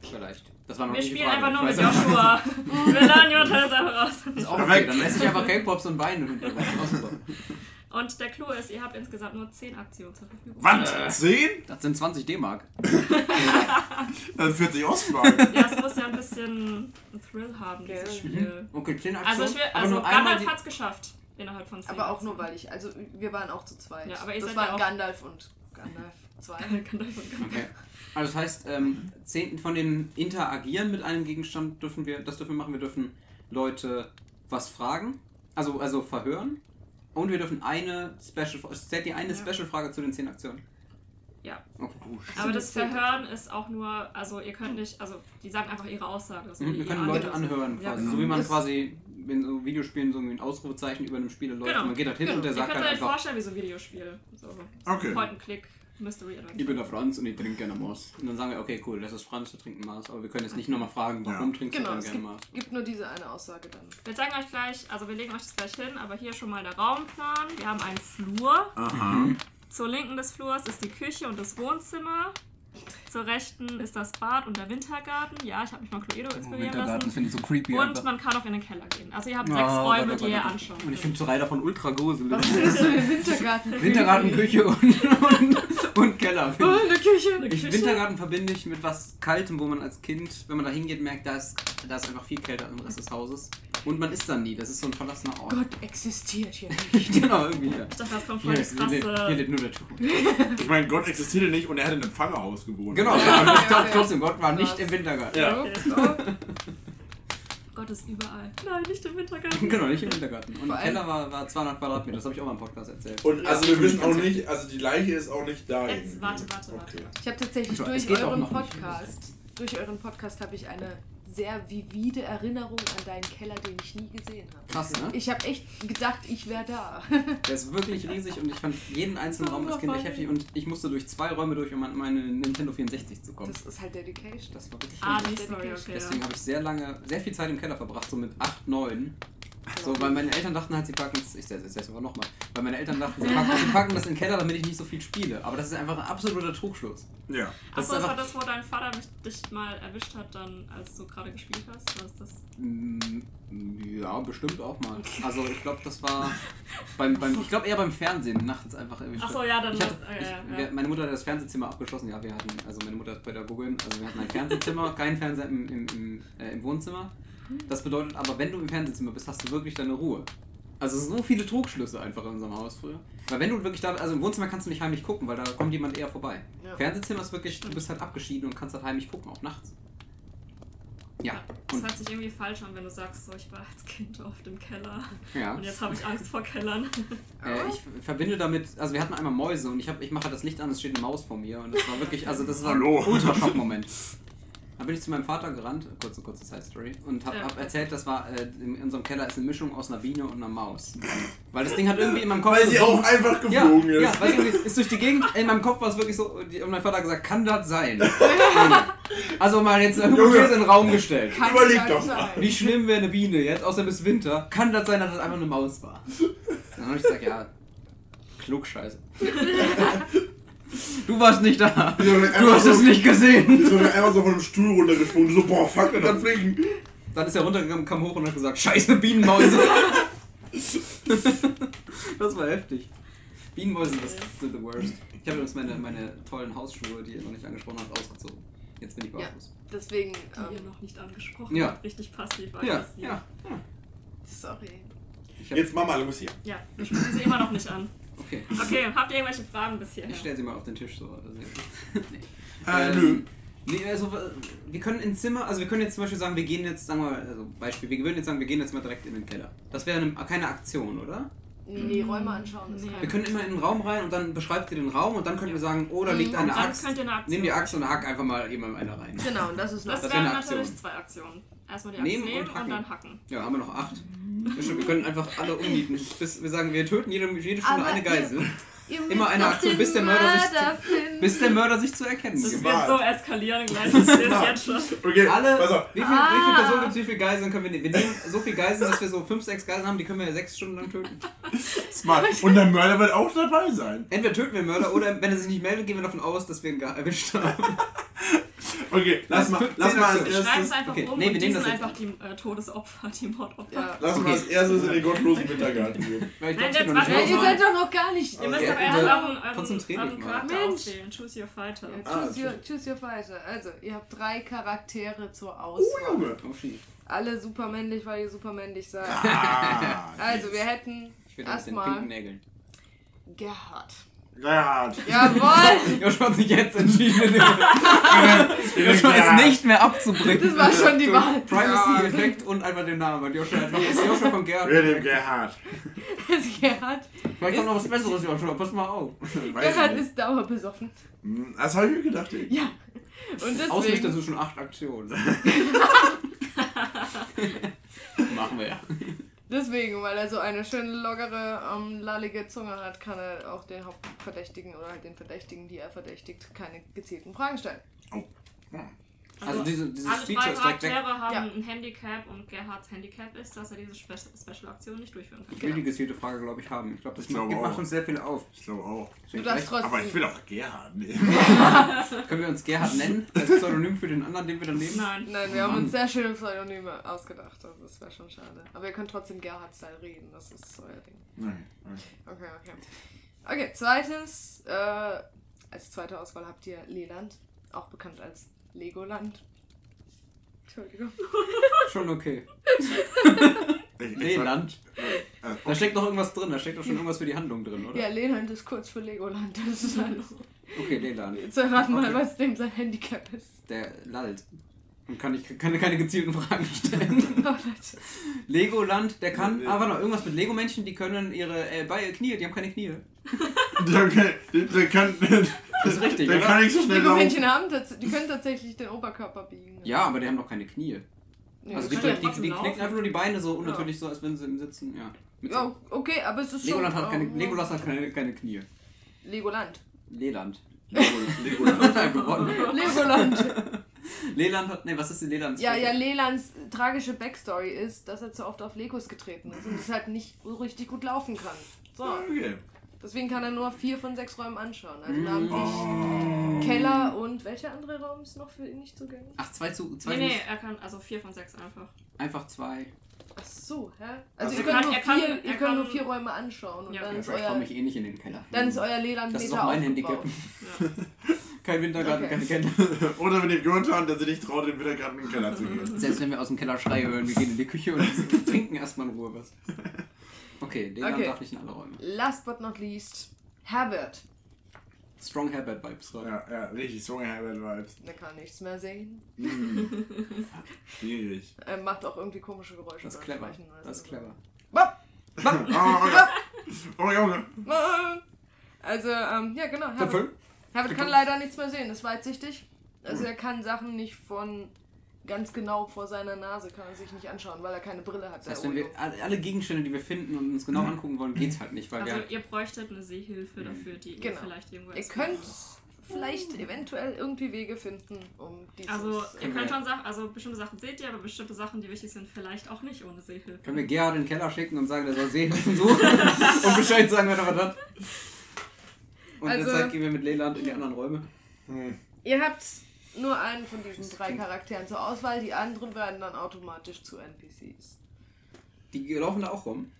Vielleicht. Das war noch Wir spielen einfach nur mit Joshua. Wir laden Jonathan jetzt einfach raus. Ist auch okay, Perfekt. dann esse ich einfach K-Pops und Wein und dann raus. Und der Clou ist, ihr habt insgesamt nur 10 Aktionen zur Verfügung. Was? 10? Das sind 20 D-Mark. Dann 40 Ostmark. Ja, es muss ja ein bisschen einen Thrill haben, dieses Gell. Spiel. Okay, 10 Also, Aktionen. ich will, also Gandalf die- hat es geschafft. Innerhalb von 10 Aber auch nur, weil ich. Also, wir waren auch zu zweit. Ja, aber ihr das seid waren ja auch- Gandalf und Gandalf 2. Gandalf und Gandalf. Okay. Also das heißt, ähm, zehn von den interagieren mit einem Gegenstand dürfen wir, das dürfen wir machen. Wir dürfen Leute was fragen, also, also verhören. Und wir dürfen eine Special, stellt ihr eine Ja. Special-Frage zu den zehn Aktionen? Ja. Okay. Aber das das. Verhören ist auch nur, also ihr könnt nicht, also die sagen einfach ihre Aussage. Ist Mhm, wir ihr können Leute anhören Ja, quasi. genau. So wie man Das- quasi in so Videospielen so ein Ausrufezeichen über einem Spiel läuft. Genau. Man geht halt hin Genau. und der Ihr sagt könnt halt euch einfach. vorstellen, wie so ein Videospiel. So Okay. Point-and-Click Mystery Ich Adventure. bin der Franz und ich trinke gerne Maß. Und dann sagen wir, okay, cool, das ist Franz, der trinkt Maß. Aber wir können jetzt nicht nochmal fragen, warum Ja. trinkst Genau, du es denn gerne Maß? gibt, gibt nur diese eine Aussage dann. Wir zeigen euch gleich, also wir legen euch das gleich hin, aber hier schon mal der Raumplan. Wir haben einen Flur. Aha. Zur linken des Flurs ist die Küche und das Wohnzimmer. Zur rechten ist das Bad und der Wintergarten. Ja, ich habe mich mal Cluedo inspirieren Wintergarten lassen. finde ich so creepy. Und einfach. man kann auch in den Keller gehen. Also ihr habt Oh, sechs Räume, oh die Gott, ihr oh Gott. anschauen Und ich finde Zurei davon ultra gruselig. Was du im Wintergarten? Wintergarten, Küche und, und, und Keller. Oh, eine Küche. Eine Ich, Küche. Wintergarten verbinde ich mit was Kaltem, wo man als Kind, wenn man da hingeht, merkt, da ist, da ist einfach viel kälter im Rest des Hauses. Und man ist dann nie, das ist so ein verlassener Ort. Gott existiert hier nicht. genau, irgendwie. Ja. Ich dachte, das kommt voll ist, hier, lebt, hier krasse... lebt nur der Tod. Ich meine, Gott existierte nicht und er hat in einem Pfarrerhaus gewohnt. Genau, ja, ich okay. trotzdem, Gott war nicht im Wintergarten. Ja. Okay. Gott ist überall. Nein, nicht im Wintergarten. Genau, nicht im Wintergarten. Und Vor Keller war, war 200 Quadratmeter, das habe ich auch mal im Podcast erzählt. Und also wir wissen auch nicht, also die Leiche ist auch nicht da. Jetzt, irgendwie. warte, warte, warte. Ich habe tatsächlich durch euren. Podcast, durch euren Podcast habe ich eine sehr vivide Erinnerung an deinen Keller, den ich nie gesehen habe. Krass, ne? Ich habe echt gedacht, ich wäre da. Der ist wirklich riesig und ich fand jeden einzelnen Raum als Kind echt heftig und ich musste durch zwei Räume durch, um an meine Nintendo 64 zu kommen. Das ist halt Dedication. Das war wirklich Ah, riesig. die Story, okay. Deswegen Ja. habe ich sehr lange, sehr viel Zeit im Keller verbracht, so mit 8, 9. So, weil meine Eltern dachten halt, sie packen es, ich sage es aber nochmal, weil meine Eltern dachten, sie packen, sie packen das in den Keller, damit ich nicht so viel spiele. Aber das ist einfach ein absoluter Trugschluss. Ja. Das Achso, das war das, wo dein Vater mich, dich mal erwischt hat, dann, als du gerade gespielt hast? Was ist das? Mm, ja, bestimmt auch mal. Also ich glaube, das war beim, beim ich glaube eher beim Fernsehen nachts einfach erwischt. Achso, ja, dann Ich hatte, äh, ich, ja. Meine Mutter hat das Fernsehzimmer abgeschlossen. Ja, wir hatten, also meine Mutter ist Pädagogin, also wir hatten ein Fernsehzimmer, kein Fernseher im, im, im, äh, im Wohnzimmer. Das bedeutet aber, wenn du im Fernsehzimmer bist, hast du wirklich deine Ruhe. Also so viele Trugschlüsse einfach in unserem Haus früher. Weil wenn du wirklich da, also im Wohnzimmer kannst du nicht heimlich gucken, weil da kommt jemand eher vorbei. Ja. Fernsehzimmer ist wirklich, du bist halt abgeschieden und kannst halt heimlich gucken, auch nachts. Ja. Das Und, hört sich irgendwie falsch an, wenn du sagst, so, ich war als Kind oft im Keller ja. und jetzt habe ich Angst vor Kellern. Äh, ich verbinde damit, also wir hatten einmal Mäuse und ich, hab, ich mache das Licht an, es steht eine Maus vor mir und das war wirklich, also das war ein. Ultra-Schock-Moment. Dann bin ich zu meinem Vater gerannt, kurze, kurze Side-Story, und habe Ja. hab erzählt, das war, äh, in unserem Keller ist eine Mischung aus einer Biene und einer Maus. Weil das Ding hat irgendwie in meinem Kopf... Weil sie so- auch einfach ja, geflogen ist. ja, weil irgendwie ist durch die Gegend, in meinem Kopf war es wirklich so, und mein Vater hat gesagt, kann das sein? also mal jetzt eine Hypothese in den Raum gestellt. Kann Überleg doch mal. sein. Wie schlimm wäre eine Biene jetzt, außer bis Winter? Kann das sein, dass das einfach eine Maus war? Dann habe ich gesagt, ja, klugscheiße. Du warst nicht da. Du hast es nicht gesehen. Ist so einfach so von dem Stuhl runtergesprungen. So, boah, fuck, kann fliegen. Dann ist er runtergegangen, kam hoch und hat gesagt, scheiße Bienenmäuse. das war heftig. Bienenmäuse, das sind the worst. Ich habe übrigens meine, meine tollen Hausschuhe, die ihr noch nicht angesprochen habt, ausgezogen. Jetzt bin ich Ja, barfuß. deswegen, Die ihr ähm, noch nicht angesprochen Ja. habt. Richtig passiv Ja, aggressiv. ja. sorry. Ich hab, Jetzt Mama, los hier. Ja, wir sprechen sie immer noch nicht an. Okay. Okay, habt ihr irgendwelche Fragen bis hierher? Ich stelle sie mal auf den Tisch so. Also, nee. Äh, Ähm, nö. Nee, also wir können ins Zimmer, also wir können jetzt zum Beispiel sagen, wir gehen jetzt, sagen wir mal, also Beispiel, wir würden jetzt sagen, wir gehen jetzt mal direkt in den Keller. Das wäre eine, keine Aktion, oder? Nee, Räume anschauen ist Nee. Wir können immer in den Raum rein und dann beschreibt ihr den Raum und dann können wir sagen, oh, da liegt Mhm, eine Und dann Axt. könnt ihr eine Aktion Nimm die Axt und hack einfach mal eben in eine rein. Genau, und das ist noch. Das, Das wären wäre eine natürlich zwei Aktionen. Erstmal die Axt Nehmen nehmen, und und, hacken. dann hacken. Ja, haben wir noch acht. Wir können einfach alle umnieten. Bis, wir sagen, wir töten jede, jede Stunde Aber eine Geisel. Immer eine doch Aktion, bis der Mörder sich zu-. Bis der Mörder sich zu erkennen Das gibt. wird so eskalieren gleich, ich sehe es jetzt schon. Okay, Alle, wie viele Ah. wie viel Personen gibt es, wie viele Geiseln können wir nehmen? Wir nehmen so viele Geiseln, dass wir so fünf, sechs Geiseln haben, die können wir ja sechs Stunden lang töten. Smart. Und der Mörder wird auch dabei sein. Entweder töten wir den Mörder oder wenn er sich nicht meldet, gehen wir davon aus, dass wir ihn gar erwischt haben. Okay, lass mal, lass mal als schreiben es einfach Okay, um nee, wir nehmen sind das einfach die äh, Todesopfer, die Mordopfer. Ja. lass mal Okay. als erstes in den gottlosen Wintergarten gehen. Nein, jetzt ihr mal. seid doch noch gar nicht. Ihr müsst aber erst also, euren mal. Charakter Mensch. auswählen. Choose your fighter. Ja, Ah, choose, your, okay. choose your fighter. Also, ihr habt drei Charaktere zur Oh, Auswahl. Junge. Oh. Alle super männlich, weil ihr super männlich seid. Ah, Also, wir hätten erstmal. Gerhard. Gerhard. Jawohl! Joshua hat sich jetzt entschieden. Joshua ist nicht mehr abzubringen. Das war schon die Wahl. Privacy-Effekt und einfach den Namen. Joshua einfach ist Joshua von Gerhard. Wer dem Gerhard? Gerhard, Vielleicht kommt noch was Besseres, Joshua. Pass mal auf. Weiß Gerhard ist dauerbesoffen. Hm, Das habe ich mir gedacht. ey. Ja. Und Ausrichter deswegen. sind schon acht Aktionen. Machen wir ja. Deswegen, weil er so eine schöne, lockere, ähm, lallige Zunge hat, kann er auch den Hauptverdächtigen oder halt den Verdächtigen, die er verdächtigt, keine gezielten Fragen stellen. Oh. Ja. Also diese- dieses alle Feature ist direkt weg. Charaktere haben Ja. ein Handicap und Gerhards Handicap ist, dass er diese Spe Special-Aktion nicht durchführen kann. Ich will die gezielte Frage, glaube ich, haben. Ich glaube, das Ich glaube macht, auch. uns sehr viel auf. Ich glaube auch. Du darfst trotzdem. Aber ich will auch Gerhard nehmen. Können wir uns Gerhard nennen? Das Pseudonym für den anderen, den wir dann nehmen? Nein. Nein, wir haben uns sehr schöne Pseudonyme ausgedacht. Also das wäre schon schade. Aber ihr könnt trotzdem Gerhard-Style reden. Das ist euer Ding. Nein. nein. Okay, okay. Okay, zweites. Äh, als zweite Auswahl habt ihr Leland, auch bekannt als Legoland. Entschuldigung. Schon okay. Leland. Äh, Da steckt noch irgendwas drin. Da steckt doch schon irgendwas für die Handlung drin, oder? Ja, Leland ist kurz für Legoland. Das ist alles. Okay, Leland. Jetzt erraten mal, Okay. was dem sein Handicap ist. Der lallt. Und kann, ich, kann keine gezielten Fragen stellen. Oh, Leute. Legoland, der kann. Nee. Ah, warte noch, irgendwas mit Lego-Menschen, die können ihre äh, Beine, Knie, die haben keine Knie. Der, kann- der kann. Das ist richtig, Der oder? kann nicht so schnell laufen. Lego-Männchen haben, tats- die können tatsächlich den Oberkörper biegen. Ja, aber die haben doch keine Knie. Nee, Also das die, die, die, trotzdem knicken laufen. einfach nur die Beine so unnatürlich so, als wenn sie im Sitzen. Ja. Mit so- Ja, okay, aber es ist Legoland schon. hat keine, ähm, Legolas hat keine, keine Knie. Legoland. Leland. Legoland. Hat gewonnen. Legoland. Leland hat. Ne, was ist denn Leland? ja, ja, Lelands tragische Backstory ist, dass er zu oft auf Legos getreten ist und es halt nicht so richtig gut laufen kann. So. Okay. Deswegen kann er nur vier von sechs Räumen anschauen. Also namentlich Oh. Keller und welcher andere Raum ist noch für ihn nicht zugänglich? Ach, zwei zu. Zwei Nee, nee, er kann also vier von sechs einfach. Einfach zwei. Ach so, hä? Also Also, ihr könnt, kann- nur, kann- vier, er ihr könnt nur vier Räume anschauen und Ja. dann, Ja, ist euer, komme ich eh nicht in den Keller. dann ist euer Leland Das ist auch mein aufgebaut. Handicap. Ja. Kein Wintergarten, Okay. keine Keller. Oder wenn ihr gehört habt, dass ihr nicht traut, den wieder gerade in den Keller zu gehen. Selbst wenn wir aus dem Keller Schreie hören, wir gehen in die Küche und trinken erstmal in Ruhe was. Okay, Leland Okay. darf nicht in alle Räume. Last but not least, Herbert. Strong Herbert Vibes gerade. Ja, ja, richtig, so Herbert Vibes. Der kann nichts mehr sehen. Mhm. Schwierig. Er macht auch irgendwie komische Geräusche. Das ist clever. Sprechen, also Das ist clever. Bap! Oh, oh, oh Junge. Also, ähm, ja, genau. Herbert? Herbert kann leider nichts mehr sehen, ist weitsichtig. Also, er kann Sachen nicht von ganz genau vor seiner Nase, kann er sich nicht anschauen, weil er keine Brille hat. Das heißt, wenn wir alle Gegenstände, die wir finden und uns genau angucken wollen, geht's halt nicht, weil Also wir. ihr bräuchtet eine Sehhilfe dafür, die ihr Genau. vielleicht irgendwo Ihr könnt vielleicht eventuell irgendwie Wege finden, um dieses. Also ihr könnt schon Sachen, also bestimmte Sachen seht ihr, aber bestimmte Sachen, die wichtig sind, vielleicht auch nicht ohne Sehhilfe. Können wir Gerhard in den Keller schicken und sagen, der soll Seehilfen suchen und Bescheid sagen, wenn er was hat. Und Also- derzeit gehen wir mit Leland in die anderen Räume. Hm. Ihr habt nur einen von diesen drei Charakteren zur Auswahl, die anderen werden dann automatisch zu NPCs. Die laufen da auch rum.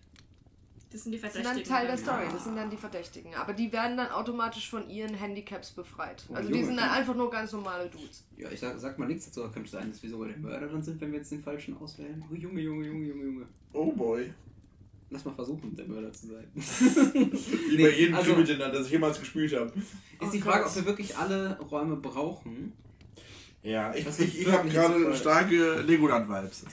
Das sind die Das sind Verdächtigen. dann Teil der. Story, das sind dann die Verdächtigen. Aber die werden dann automatisch von ihren Handicaps befreit. Oh, Also Junge, die sind dann einfach nur ganz normale Dudes. Ja, ich sag, sag mal nichts dazu, könnte sein, dass wir sogar der Mörder dann sind, wenn wir jetzt den falschen auswählen. Oh, Junge, Junge, Junge, Junge, Junge. Oh boy. Lass mal versuchen, der Mörder zu sein. Wie Nee, bei jedem also- Krimi-Dinner, das ich jemals gespielt habe. Ist Oh die Frage, Gott. ob wir wirklich alle Räume brauchen. Ja, ich, ich, ich habe gerade starke Legoland-Vibes.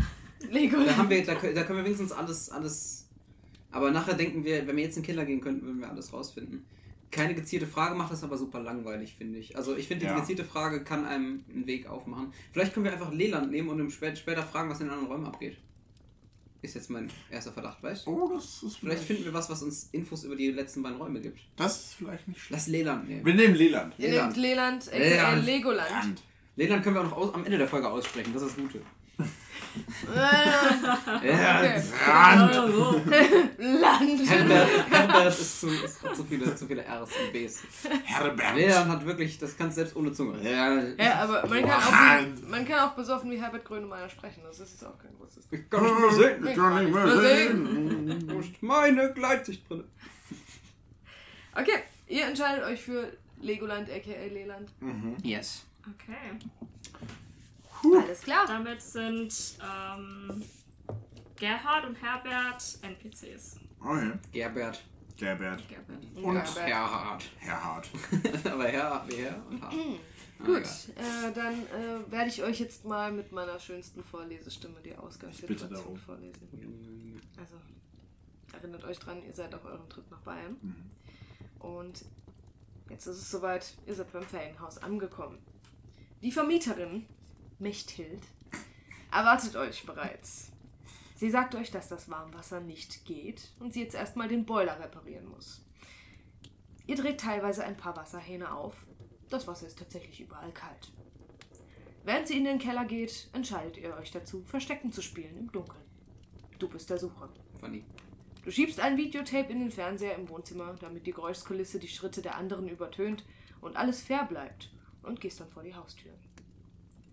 Lego. Da, haben wir, da, da können wir wenigstens alles, alles. Aber nachher denken wir, wenn wir jetzt in den Keller gehen könnten, würden wir alles rausfinden. Keine gezielte Frage macht das aber super langweilig, finde ich. Also ich finde, die Ja. gezielte Frage kann einem einen Weg aufmachen. Vielleicht können wir einfach Leland nehmen und später fragen, was in den anderen Räumen abgeht. Ist jetzt mein erster Verdacht, weißt du? Oh, das ist Vielleicht finden wir was, was uns Infos über die letzten beiden Räume gibt. Das ist vielleicht nicht schlecht. Lass Leland nehmen. Wir nehmen Leland. Ihr Leland. nehmt Leland, Leland. Legoland. Land. Leland können wir auch noch aus, am Ende der Folge aussprechen, das ist das Gute. Okay. Land. Land. Herbert, Herbert ist zu, ist zu, viele, zu viele R's und B's. Herbert. Leland hat wirklich, das kannst du selbst ohne Zunge. Ja, aber man kann, auch, man kann auch besoffen wie Herbert Grönemeyer sprechen. Das ist jetzt auch kein großes Ding. ich kann nicht mehr sehen. Ich kann nicht mehr sehen. Wo ist meine Gleitsichtbrille? Okay, ihr entscheidet euch für Legoland, aka Leland. Yes. Okay. Alles klar. Damit sind ähm, Gerhard und Herbert NPCs. Oh ja. Gerbert Gerbert. Gerbert. Und Herbert. Herhard. Herhard. Aber Herr wie Herr und Haar. Ah, Gut, äh, dann äh, werde ich euch jetzt mal mit meiner schönsten Vorlesestimme die Ausgangssituation vorlesen. Also, erinnert euch dran, ihr seid auf eurem Trip nach Bayern. Mhm. Und jetzt ist es soweit, ihr seid beim Ferienhaus angekommen. Die Vermieterin, Mechthild, erwartet euch bereits. Sie sagt euch, dass das Warmwasser nicht geht und sie jetzt erstmal den Boiler reparieren muss. Ihr dreht teilweise ein paar Wasserhähne auf. Das Wasser ist tatsächlich überall kalt. Während sie in den Keller geht, entscheidet ihr euch dazu, Verstecken zu spielen im Dunkeln. Du bist der Sucher. Funny. Du schiebst ein Videotape in den Fernseher im Wohnzimmer, damit die Geräuschkulisse die Schritte der anderen übertönt und alles fair bleibt und gehst dann vor die Haustür.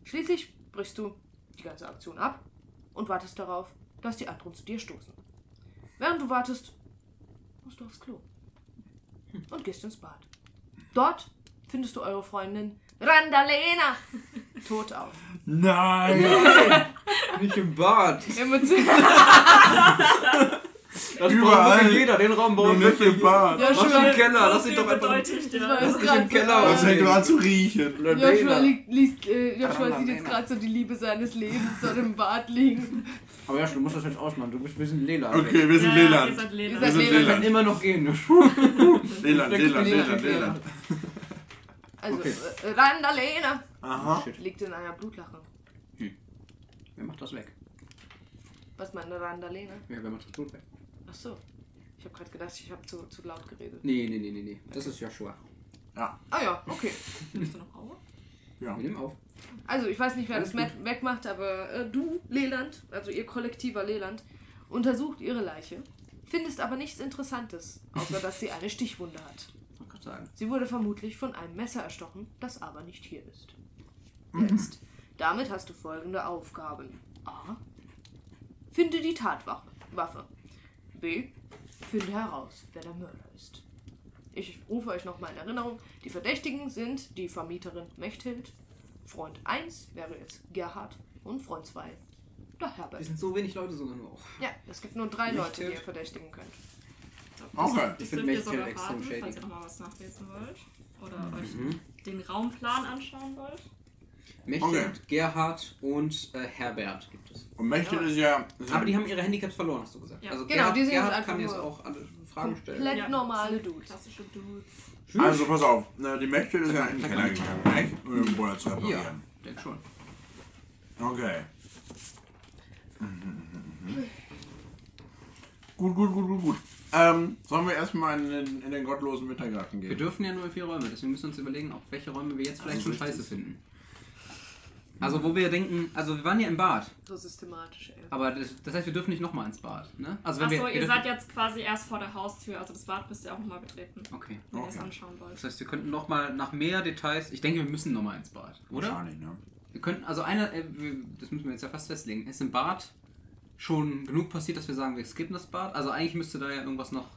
Schließlich brichst du die ganze Aktion ab und wartest darauf, dass die anderen zu dir stoßen. Während du wartest, musst du aufs Klo und gehst ins Bad. Dort findest du eure Freundin Randalena tot auf. Nein! Nicht im Bad. Emotional. Das Überall. braucht jeder, den Raum bauen wir im Bad. Ja, Mach schon. im Keller, so lass dich doch einfach. bedeutet, ja. Lass dich im Keller so, Das fängt doch an zu riechen. Joshua, liegt, liest, äh, Joshua sieht jetzt gerade so die Liebe seines Lebens dort im Bad liegen. Aber ja, du musst das jetzt ausmachen. Du bist ein bisschen lila. Okay, wir sind ja, ja, ihr Leland. seid Lena. Ihr Wir seid sind Leland. Wir Leland. können immer noch gehen. Leland, Leland, Leland, Leland, Leland. Leland. Also, Okay. äh, Randalena Aha. Shit. liegt in einer Blutlache. Wer macht das weg? Was meint eine Randalena? Ja, wer macht das Blut weg? Ach so. Ich habe gerade gedacht, ich habe zu, zu laut geredet. Nee, nee, nee, nee, nee. Das ist Joshua. Ja, Ah ja, okay. Bist du noch auf? ja. Wir nehmen auf. Also, ich weiß nicht, wer Alles das wegmacht, aber äh, du, Leland, also ihr kollektiver Leland, untersucht ihre Leiche, findest aber nichts Interessantes, außer dass sie eine Stichwunde hat. Ich wollte gerade sagen. Sie wurde vermutlich von einem Messer erstochen, das aber nicht hier ist. Jetzt. Damit hast du folgende Aufgaben. A. Finde die Tatwaffe. Waffe. B. Finde heraus, wer der Mörder ist. Ich rufe euch nochmal in Erinnerung. Die Verdächtigen sind die Vermieterin Mechthild. Freund 1 wäre jetzt Gerhard. Und Freund 2 der Wir Herbert. sind so wenig Leute sogar nur. Ja, es gibt nur drei Leute, die Mechthild. ihr verdächtigen könnt. Okay. Ich Das find dürft ihr Mechthild extrem shady. falls ihr nochmal was nachlesen wollt. Oder Mhm. euch den Raumplan anschauen wollt. Mechthild, Okay. Gerhard und äh, Herbert gibt es. Und Mächtig ist ja. Ist Aber ja die haben ihre Handicaps verloren, hast du gesagt. Ja. Also Genau, Gerhard, die Gerhard kann jetzt auch alle Fragen stellen. Komplett Ja. normale Dudes. Klassische Dudes. also pass auf, ne, die Mächtig ist ja in den Keller gegangen, echt? Um den Boiler zu Ja, reparieren. denk schon. Okay. Gut, gut, gut, gut, gut. Ähm, sollen wir erstmal in den, in den gottlosen Wintergarten Wir gehen? dürfen ja nur in vier Räume, deswegen müssen wir uns überlegen, auf welche Räume wir jetzt vielleicht Also schon scheiße finden. Also wo wir denken, also wir waren ja im Bad, So systematisch, ey. aber das, das heißt, wir dürfen nicht nochmal ins Bad, ne? Also wenn wir, Achso, wir ihr dürfen, seid jetzt quasi erst vor der Haustür, also das Bad müsst ihr auch nochmal betreten, Okay. wenn ihr es Okay. anschauen wollt. Das heißt, wir könnten nochmal nach mehr Details, ich denke, wir müssen nochmal ins Bad, oder? Wahrscheinlich, ne? Wir könnten, also eine, äh, wir- das müssen wir jetzt ja fast festlegen, ist im Bad schon genug passiert, dass wir sagen, wir skippen das Bad? Also eigentlich müsste da ja irgendwas noch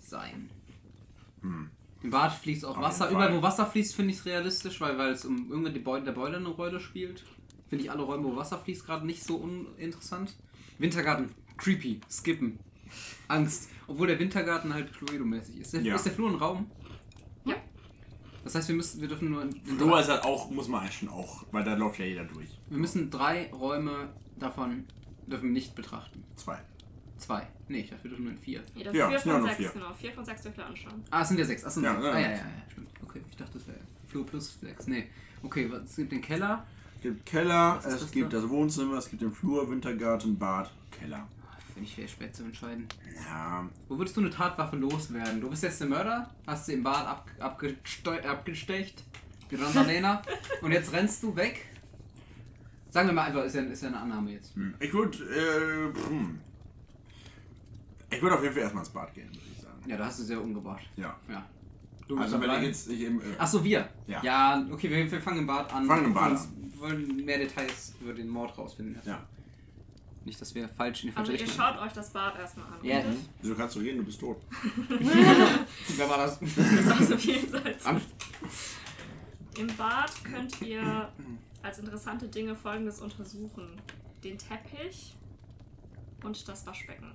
sein. Hm. Im Bad fließt auch Auf Wasser. Überall, wo Wasser fließt, finde ich es realistisch, weil, weil es um irgendwann die Boiler, der Boiler eine Rolle spielt. Finde ich alle Räume, wo Wasser fließt, gerade nicht so uninteressant. Wintergarten, creepy, skippen, Angst. Obwohl der Wintergarten halt Cluedo-mäßig ist. Der, Ja. Ist der Flur ein Raum? Ja. Das heißt, wir müssen, wir dürfen nur in, in Flur ist halt auch, muss man eigentlich schon auch, weil da läuft ja jeder durch. wir müssen drei Räume davon dürfen nicht betrachten. Zwei. Zwei. Nee, ich dachte, wir dürfen nur in vier. Ihr dürft Ja, vier sind ja von nur sechs, vier. genau. Vier von sechs dürft ihr anschauen. Ah, es sind ja sechs. Achso, Ja, ja, ja, ah, ja, ja. ja, ja, stimmt. Okay, ich dachte, das wäre Flur plus sechs. Nee. Okay, was- es gibt den Keller. Es gibt Keller, Was ist es das gibt da? das Wohnzimmer, es gibt den Flur, Wintergarten, Bad, Keller. Finde ich schwer, schwer zu entscheiden. Ja, Wo würdest du eine Tatwaffe loswerden? Du bist jetzt der Mörder, hast sie im Bad ab, abgesteu- abgestecht, die Randalena, und jetzt rennst du weg. Sagen wir mal einfach, ist ja, ist ja eine Annahme jetzt. hm. ich würde, äh, hm. Ich würde auf jeden Fall erstmal ins Bad gehen, würde ich sagen. Ja, da hast du sehr umgebracht. Ja. Ja. Du Also bist wenn ich jetzt nicht im, äh, Achso, wir. Ja. Ja, okay, wir, wir fangen im Bad an. Fangen im Bad und wollen mehr Details über den Mord rausfinden. ja. Nicht, dass wir falsch in die Also falsche ihr Richtung schaut euch das Bad erstmal an. Ja. richtig? Wieso kannst du gehen, du bist tot. Wer war das? Das ist also jenseits. Am- Im Bad könnt ihr als interessante Dinge folgendes untersuchen: den Teppich und das Waschbecken.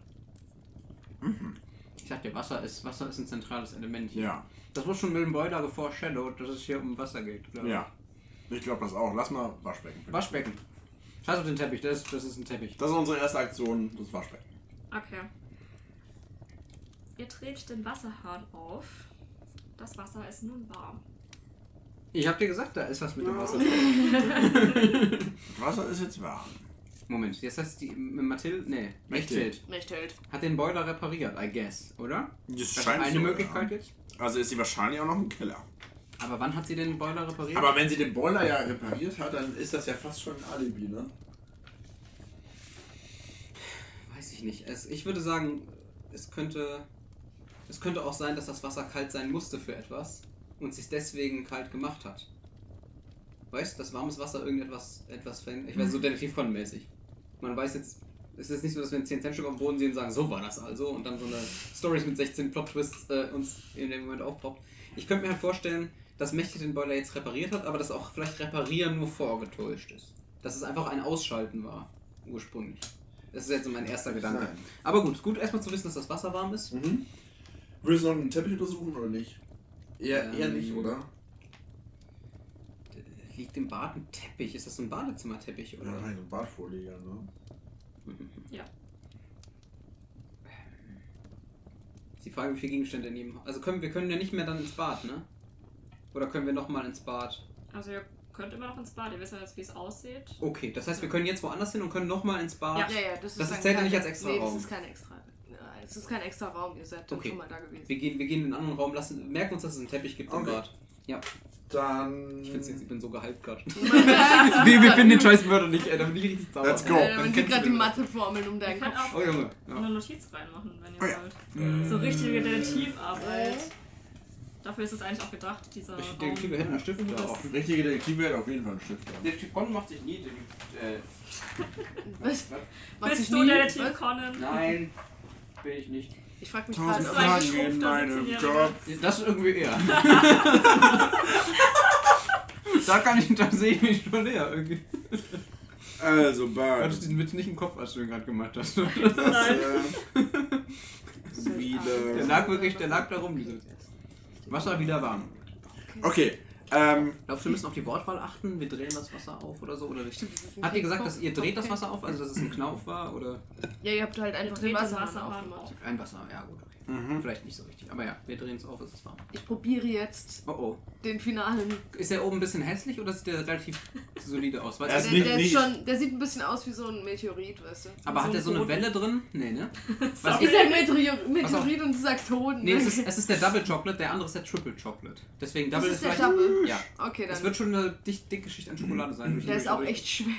Ich dachte, Wasser ist, Wasser ist ein zentrales Element hier. Ja, Das wurde schon mit dem Boiler geforeshadowed, dass es hier um Wasser geht. Oder? ja. Ich glaube das auch. Lass mal Waschbecken. finden. Waschbecken. Scheiß auf den Teppich, das, das ist ein Teppich. Das ist unsere erste Aktion, das Waschbecken. Okay. Ihr dreht den Wasserhahn auf. Das Wasser ist nun warm. Ich hab dir gesagt, da ist was mit dem Wasser. Das Wasser ist jetzt warm. Moment, jetzt heißt die Mathilde, nee, Mechthild. Mechthild. Hat den Boiler repariert, I guess, oder? Das Das ist scheint eine so, Möglichkeit ja. jetzt. Also ist sie wahrscheinlich auch noch im Keller. Aber wann hat sie den Boiler repariert? Aber wenn sie den Boiler ja repariert hat, dann ist das ja fast schon ein Alibi, ne? Weiß ich nicht. Es, ich würde sagen, es könnte, es könnte auch sein, dass das Wasser kalt sein musste für etwas und sich deswegen kalt gemacht hat. Weißt, dass warmes Wasser irgendetwas etwas verändert. Ich weiß, so Detektiv mäßig. Man weiß jetzt, es ist nicht so, dass wir ein 10 Cent Stück auf dem Boden sehen und sagen, so war das also und dann so eine Stories mit 16 Plot Twists äh, uns in dem Moment aufpoppt. Ich könnte mir halt vorstellen, dass Mächte den Boiler jetzt repariert hat, aber dass auch vielleicht reparieren nur vorgetäuscht ist. Dass es einfach ein Ausschalten war, ursprünglich. Das ist jetzt so mein erster Gedanke. Sein. Aber gut, gut erstmal zu wissen, dass das Wasser warm ist. Mhm. Willst du noch einen Teppich untersuchen oder nicht? Eher, Ähm, eher nicht, oder? Liegt im Bad ein Teppich? Ist das so ein Badezimmerteppich oder? Ja, so ein Badvorleger, ne? Ja. Die Frage, wie viele Gegenstände in jedem. Also können wir können ja nicht mehr dann ins Bad, ne? Oder können wir nochmal ins Bad? Also ihr könnt immer noch ins Bad, ihr wisst ja jetzt, wie es aussieht. Okay, das heißt, wir können jetzt woanders hin und können nochmal ins Bad. Ja, ja, das ist, Das zählt ja kein- nicht als extra nee, Raum. das ist kein extra. Nein, es ist kein extra Raum, ihr seid Okay. schon mal da gewesen. Wir gehen, wir gehen in einen anderen Raum, lassen, merken uns, dass es einen Teppich gibt im Okay. Bad. Ja, Dann. ich find's jetzt, ich bin so gehypt gerade. wir, wir finden den scheiß Mörder nicht, ey, da bin ich richtig sauer. Let's go. Äh, Dann kennst gerade die. Matheformeln um deinen Kopf. auch Oh Junge. eine Ja. Notiz reinmachen, wenn ihr Oh ja. wollt. So richtige Detektivarbeit. Dafür ist es eigentlich auch gedacht, dieser denke, wir hätten einen Stift da auch. Richtige Detektive hätte auf jeden Fall einen Stift. Ja. Der Typ Con macht sich nie. Äh, Was? Sich Bist du nie- Detektiv was? Conan? nein, bin ich nicht. Ich frag mich Tausend gerade, ob Fragen. ich... Fragen in meinem 17-Jähriger. Kopf. Das ist irgendwie eher. da kann ich, da sehe ich mich schon näher irgendwie. Also, Du Bad. hattest diesen Witz nicht im Kopf, als du ihn gerade gemacht hast. Das, Nein. äh, Der wieder. lag wirklich, der lag da rum. Diese Wasser wieder warm. Okay, ähm, Glaubst du, wir müssen auf die Wortwahl achten? Wir drehen das Wasser auf oder so? Oder nicht? Habt ihr gesagt, dass ihr dreht das Wasser auf, also dass es ein Knauf war? Oder Ja, ihr habt halt einfach den Wasserhahn Wasserhahn aufgemacht. auf. ein Wasser? Ja, gut. Mhm. Vielleicht nicht so richtig. Aber ja, wir drehen es auf, es ist warm. Ich probiere jetzt Oh oh. den finalen. Ist der oben ein bisschen hässlich oder sieht der relativ solide aus? Weißt Er ist Der, nicht- der, ist nicht- schon, der sieht ein bisschen aus wie so ein Meteorit, weißt du? Aber so hat der so eine roten- Welle drin? Nee, ne? Was Ich sag Meteor Meteorit auf. und du sagst Hoden. Nee, es ist, es ist der Double Chocolate, der andere ist der Triple Chocolate. Deswegen Double das ist ist der. Double. Ja. Okay, Es dann. wird schon eine dicht, dicke Schicht an Schokolade sein. durch Der ist auch Meteorit. echt schwer.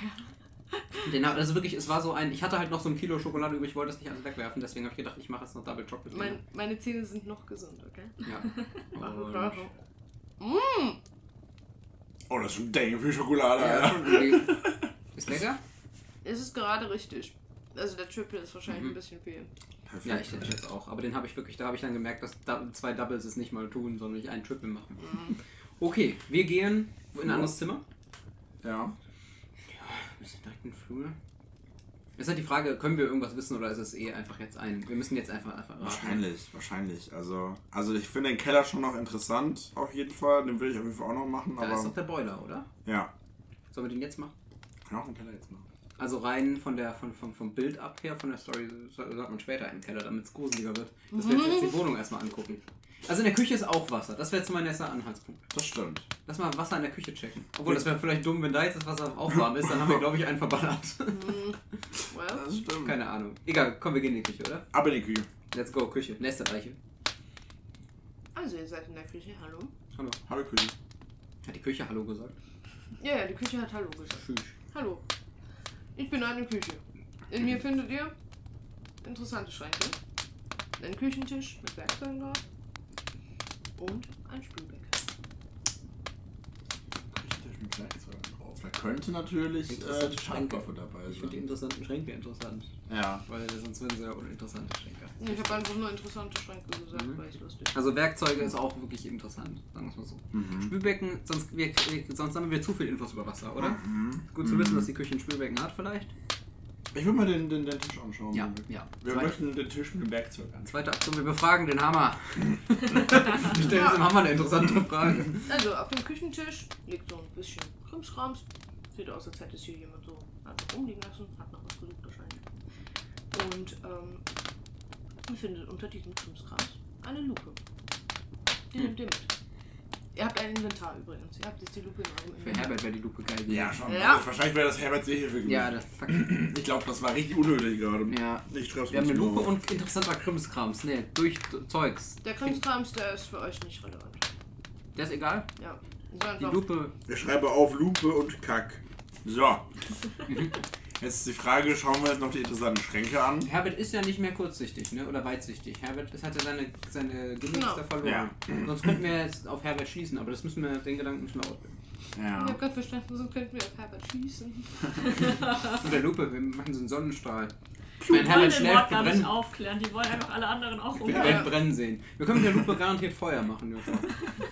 Den, also wirklich, es war so ein. Ich hatte halt noch so ein Kilo Schokolade übrig, ich wollte das nicht alles wegwerfen, deswegen habe ich gedacht, ich mache jetzt noch Double Chocolate. Mein, meine Zähne sind noch gesund, okay? ja. Und, Mm. Oh, das ist schon dang viel Schokolade, ja, Ist lecker? Es ist gerade richtig. Also der Triple ist wahrscheinlich Mhm. ein bisschen viel. Perfekt. Ja, ich hätte jetzt auch. Aber den habe ich wirklich, da habe ich dann gemerkt, dass zwei Doubles es nicht mal tun, sondern ich einen Triple machen. Mhm. Okay, wir gehen in ein anderes Zimmer. Ja. Wir sind direkt im Flur. Ist halt die Frage, können wir irgendwas wissen oder ist es eh einfach jetzt ein. Wir müssen jetzt einfach, einfach. Wahrscheinlich, wahrscheinlich. Also, also ich finde den Keller schon noch interessant, auf jeden Fall. Den will ich auf jeden Fall auch noch machen, Da ist doch aber. der Boiler, oder? Ja. Sollen wir den jetzt machen? Kann auch den Keller jetzt machen. Also rein von der, von, vom, vom Bild ab her, von der Story, sagt man später im Keller, damit es gruseliger wird. Dass wir uns jetzt die Wohnung erstmal angucken. Also in der Küche ist auch Wasser. Das wäre jetzt mein nächster Anhaltspunkt. Das stimmt. Lass mal Wasser in der Küche checken. Obwohl, das wäre vielleicht dumm, wenn da jetzt das Wasser auch warm ist, dann haben wir, glaube ich, einen verballert. Mm. Well, Das stimmt. Keine Ahnung. Egal, komm, wir gehen in die Küche, oder? Ab in die Küche. Let's go, Küche. Nächste Reiche. also ihr seid in der Küche, hallo? Hallo. Hallo Küche. Hat die Küche Hallo gesagt? Ja, ja, die Küche hat Hallo gesagt. Tschüss. Hallo. Ich bin eine Küche. In mir findet ihr interessante Schränke, einen Küchentisch mit Werkzeugen drauf und ein Spülbecken. Da könnte natürlich äh, Schränke. Schränkwaffe dabei Ich finde die sein. interessanten Schränke interessant. Ja. Weil sonst werden sie ja uninteressante Schränke. Ich habe einfach nur interessante Schränke gesagt, Mhm. weil ich lustig Also Werkzeuge ist auch wirklich interessant, sagen wir es mal so. Mhm. Spülbecken, sonst, wir, sonst haben wir zu viel Infos über Wasser, oder? Mhm. Gut zu wissen, dass die Küche ein Spülbecken hat vielleicht. Ich würde mal den, den, den Tisch anschauen. Ja, ja. Wir Zweite, möchten den Tisch mit dem Werkzeug anschauen. zweite Aktion, wir befragen den Hammer. wir stellen uns dem Hammer eine interessante Frage. Also auf dem Küchentisch liegt so ein bisschen Krimskrams. Sieht aus, als hätte es hier jemand so einfach rumliegen lassen. Hat noch was gesucht wahrscheinlich. Und ähm, ihr findet unter diesem Krimskrams eine Lupe. Die Hm. nehmt ihr mit. Ihr habt ein Inventar übrigens. Ihr habt jetzt die Lupe in eurem Für Inventar. Herbert wäre die Lupe geil. gewesen. Ja, schon. Ja. Wahrscheinlich wäre das Herbert Seehilfe gewesen. Ja, das fuck. Ich glaube, das war richtig unnötig gerade. Ja. Ich schreib's Wir haben eine Lupe und interessanter Krimskrams. Nee, durch Zeugs. Der Krimskrams, der ist für euch nicht relevant. Der ist egal. Ja. So Die einfach. Lupe. Ich schreibe auf Lupe und Kack. So. Jetzt ist die Frage, schauen wir jetzt noch die interessanten Schränke an. Herbert ist ja nicht mehr kurzsichtig, ne? Oder weitsichtig. Herbert das hat ja seine, seine Gimmicks Genau. da verloren. Ja. Sonst könnten wir jetzt auf Herbert schießen, aber das müssen wir, den Gedanken wir ausbilden. Ich Ja. hab gerade verstanden, so könnten wir auf Herbert schießen. Mit der Lupe, wir machen so einen Sonnenstrahl. Die Wenn wollen Herbert den schläft, gar wir nicht aufklären, die wollen einfach alle anderen auch Wir umbringen. werden brennen sehen. Wir können mit der Lupe garantiert Feuer machen. Jutta.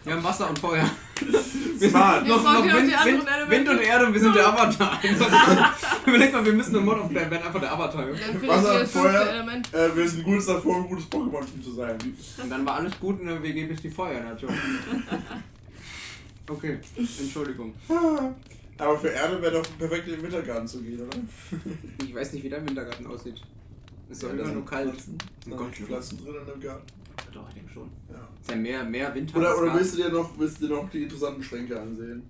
Wir haben Wasser und Feuer. Wir Smart. noch, noch Wind, die anderen Wind. Wind und Erde und wir sind der Avatar. Überleg mal, wir müssen einen Mod aufklären, werden einfach der Avatar. Wasser und Feuer. Äh, wir sind gut davor, ein gutes Pokémon-Team zu sein. Und dann war alles gut und dann WG bis die Feuernation. Okay, Entschuldigung. Aber für Erde wäre doch perfekt in den Wintergarten zu gehen, oder? Ich weiß nicht, wie dein Wintergarten aussieht. Ist doch da immer sind nur kalt. Pflanzen, Oh Gott, sind Pflanzen drin in dem Garten. Doch, ich denke schon. Ja. Ist ja mehr, mehr Winter. Oder, oder willst du dir noch, willst du dir noch die interessanten Schränke ansehen?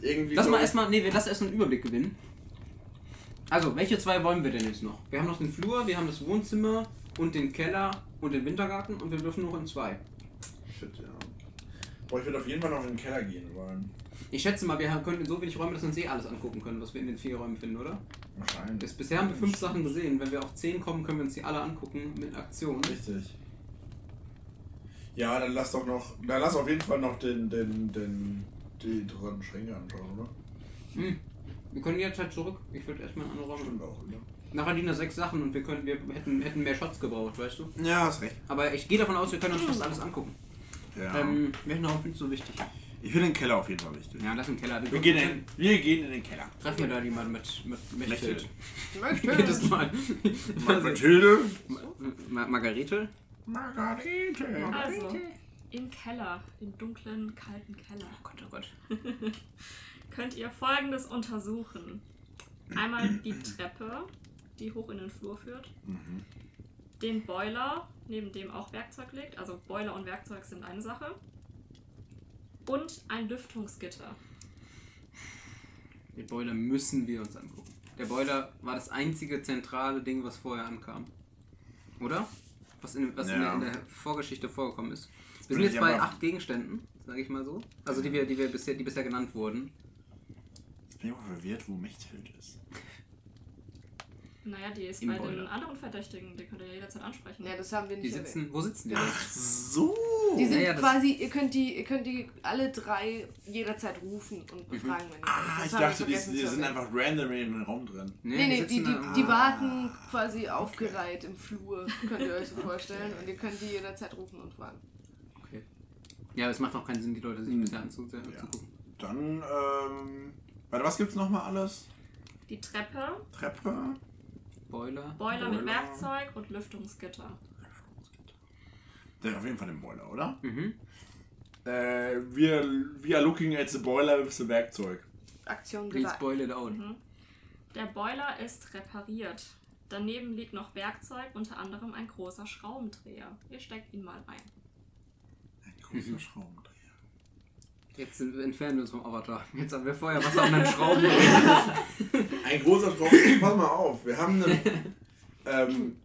Irgendwie. Lass mal erstmal, nee, wir lassen erstmal einen Überblick gewinnen. Also, welche zwei wollen wir denn jetzt noch? Wir haben noch den Flur, wir haben das Wohnzimmer und den Keller und den Wintergarten und wir dürfen noch in zwei. Shit, ja. Boah, ich würde auf jeden Fall noch in den Keller gehen wollen. Ich schätze mal, wir in so wenig Räume, dass wir uns eh alles angucken können, was wir in den vier Räumen finden, oder? Wahrscheinlich. Bis, bisher haben wir fünf Sachen gesehen. Wenn wir auf zehn kommen, können wir uns die alle angucken mit Aktion. Richtig. Ja, dann lass doch noch. Dann lass auf jeden Fall noch den, den, den, die interessanten Schränke anschauen, oder? Hm. Wir können jederzeit zurück. Ich würde erstmal in andere Räume. Stimmt auch, oder? Nachher dienen da sechs Sachen und wir können, wir hätten, hätten mehr Shots gebraucht, weißt du? Ja, hast recht. Aber ich gehe davon aus, wir können uns fast alles angucken. Ja. Ähm, welchen Raum findest du so wichtig? ich finde den Keller auf jeden Fall wichtig. Ja, lass den Keller. Wir gehen, in, wir gehen in den Keller. Treffen wir da jemanden mit, mit Mechthild. Mechthild. Jedes Mal. Mathilde. Ma Margarete? Margarete. Also, im Keller, im dunklen, kalten Keller, Oh Gott, oh Gott. könnt ihr folgendes untersuchen. Einmal die Treppe, die hoch in den Flur führt. Mhm. Den Boiler, neben dem auch Werkzeug liegt. Also Boiler und Werkzeug sind eine Sache. Und ein Lüftungsgitter. Den Boiler müssen wir uns angucken. Der Boiler war das einzige zentrale Ding, was vorher ankam. Oder? Was in, was in, der, Ja. in der Vorgeschichte vorgekommen ist. Wir sind jetzt bei acht Gegenständen, sage ich mal so. Also die wir, die wir bisher, die bisher genannt wurden. Bin auch verwirrt, wo Mechthild ist. Naja, die ist Im bei den Boiler. anderen Verdächtigen, die könnt ihr jederzeit ansprechen. Ja, das haben wir Die nicht sitzen. erwähnt. Wo sitzen die? Ja. denn? So. Die sind Ja, ja, das- quasi, ihr könnt die, ihr könnt die alle drei jederzeit rufen und befragen, wenn ihr wollt. Ah, Das ich haben wir dachte, die, vergessen die zu sind erwähnen. einfach random in den Raum drin. Nee, nee, die, die, da- die Ah. warten quasi aufgereiht im Flur, könnt ihr euch so vorstellen. Und ihr könnt die jederzeit rufen und fragen. Okay. Ja, aber es macht auch keinen Sinn, die Leute sich bisher anzu Ja. anzugucken. Dann, ähm. Warte, was gibt's nochmal alles? Die Treppe, Treppe. Boiler. Boiler mit. Werkzeug und Lüftungsgitter. Der auf jeden Fall den Boiler, oder? Mhm. Äh, wir, we are looking at the boiler with the Werkzeug. Aktion Please gesagt. boil it out. Mhm. Der Boiler ist repariert. Daneben liegt noch Werkzeug, unter anderem ein großer Schraubendreher. Ihr steckt ihn mal ein. Ein großer Mhm. Schraubendreher. Jetzt sind- entfernen wir uns vom Avatar. Jetzt haben wir Feuer, Wasser und dann Schrauben. Ein großer Schraubendreher. Pass mal auf, wir haben einen. ähm,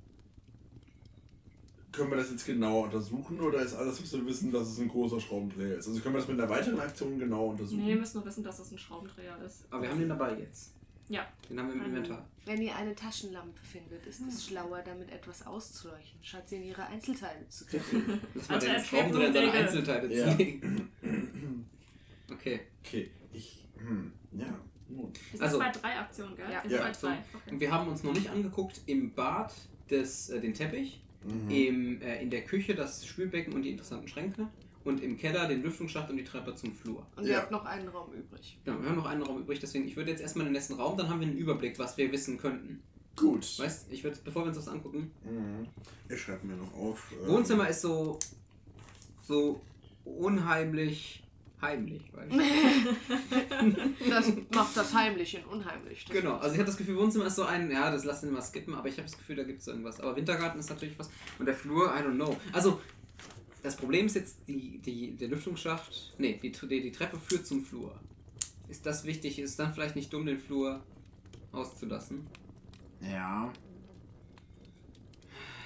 können wir das jetzt genau untersuchen oder ist alles, was wir wissen, dass es ein großer Schraubendreher ist? Also können wir das mit einer weiteren Aktion genau untersuchen? Nee, ihr müsst nur wissen, dass es ein Schraubendreher ist. Aber wir haben den dabei jetzt. Ja. Den haben wir im Inventar. Wenn ihr eine Taschenlampe findet, ist es schlauer, damit etwas auszuleuchten, statt sie in ihre Einzelteile zu kriegen. Lass mal Also den es Schrauben gibt drin in seine. Einzelteile Ja. ziehen. Okay. Okay, ich. Hm, ja. Wir sind Also- bei drei Aktionen, gell? Ja. Wir sind Ja. bei drei. Und Okay. wir haben uns noch nicht angeguckt im Bad des, äh, den Teppich, Mhm. im, äh, in der Küche das Spülbecken und die interessanten Schränke und im Keller den Lüftungsschacht und die Treppe zum Flur. Und ihr Ja. habt noch einen Raum übrig. Genau, wir haben noch einen Raum übrig, deswegen ich würde jetzt erstmal in den nächsten Raum, dann haben wir einen Überblick, was wir wissen könnten. Gut. Weißt, ich würde, bevor wir uns das angucken, Mhm. Ich schreibe mir noch auf. äh, Wohnzimmer ist so so unheimlich heimlich? Das macht das Heimliche und unheimlich. Das Genau, also ich habe das Gefühl, Wohnzimmer ist so ein, ja, das lassen wir mal skippen, aber ich habe das Gefühl, da gibt es irgendwas. Aber Wintergarten ist natürlich was. Und der Flur, I don't know. Also, Das Problem ist jetzt, die, die, der Lüftungsschacht, nee, die, die, die Treppe führt zum Flur. Ist das wichtig? Ist dann vielleicht nicht dumm, den Flur auszulassen? Ja.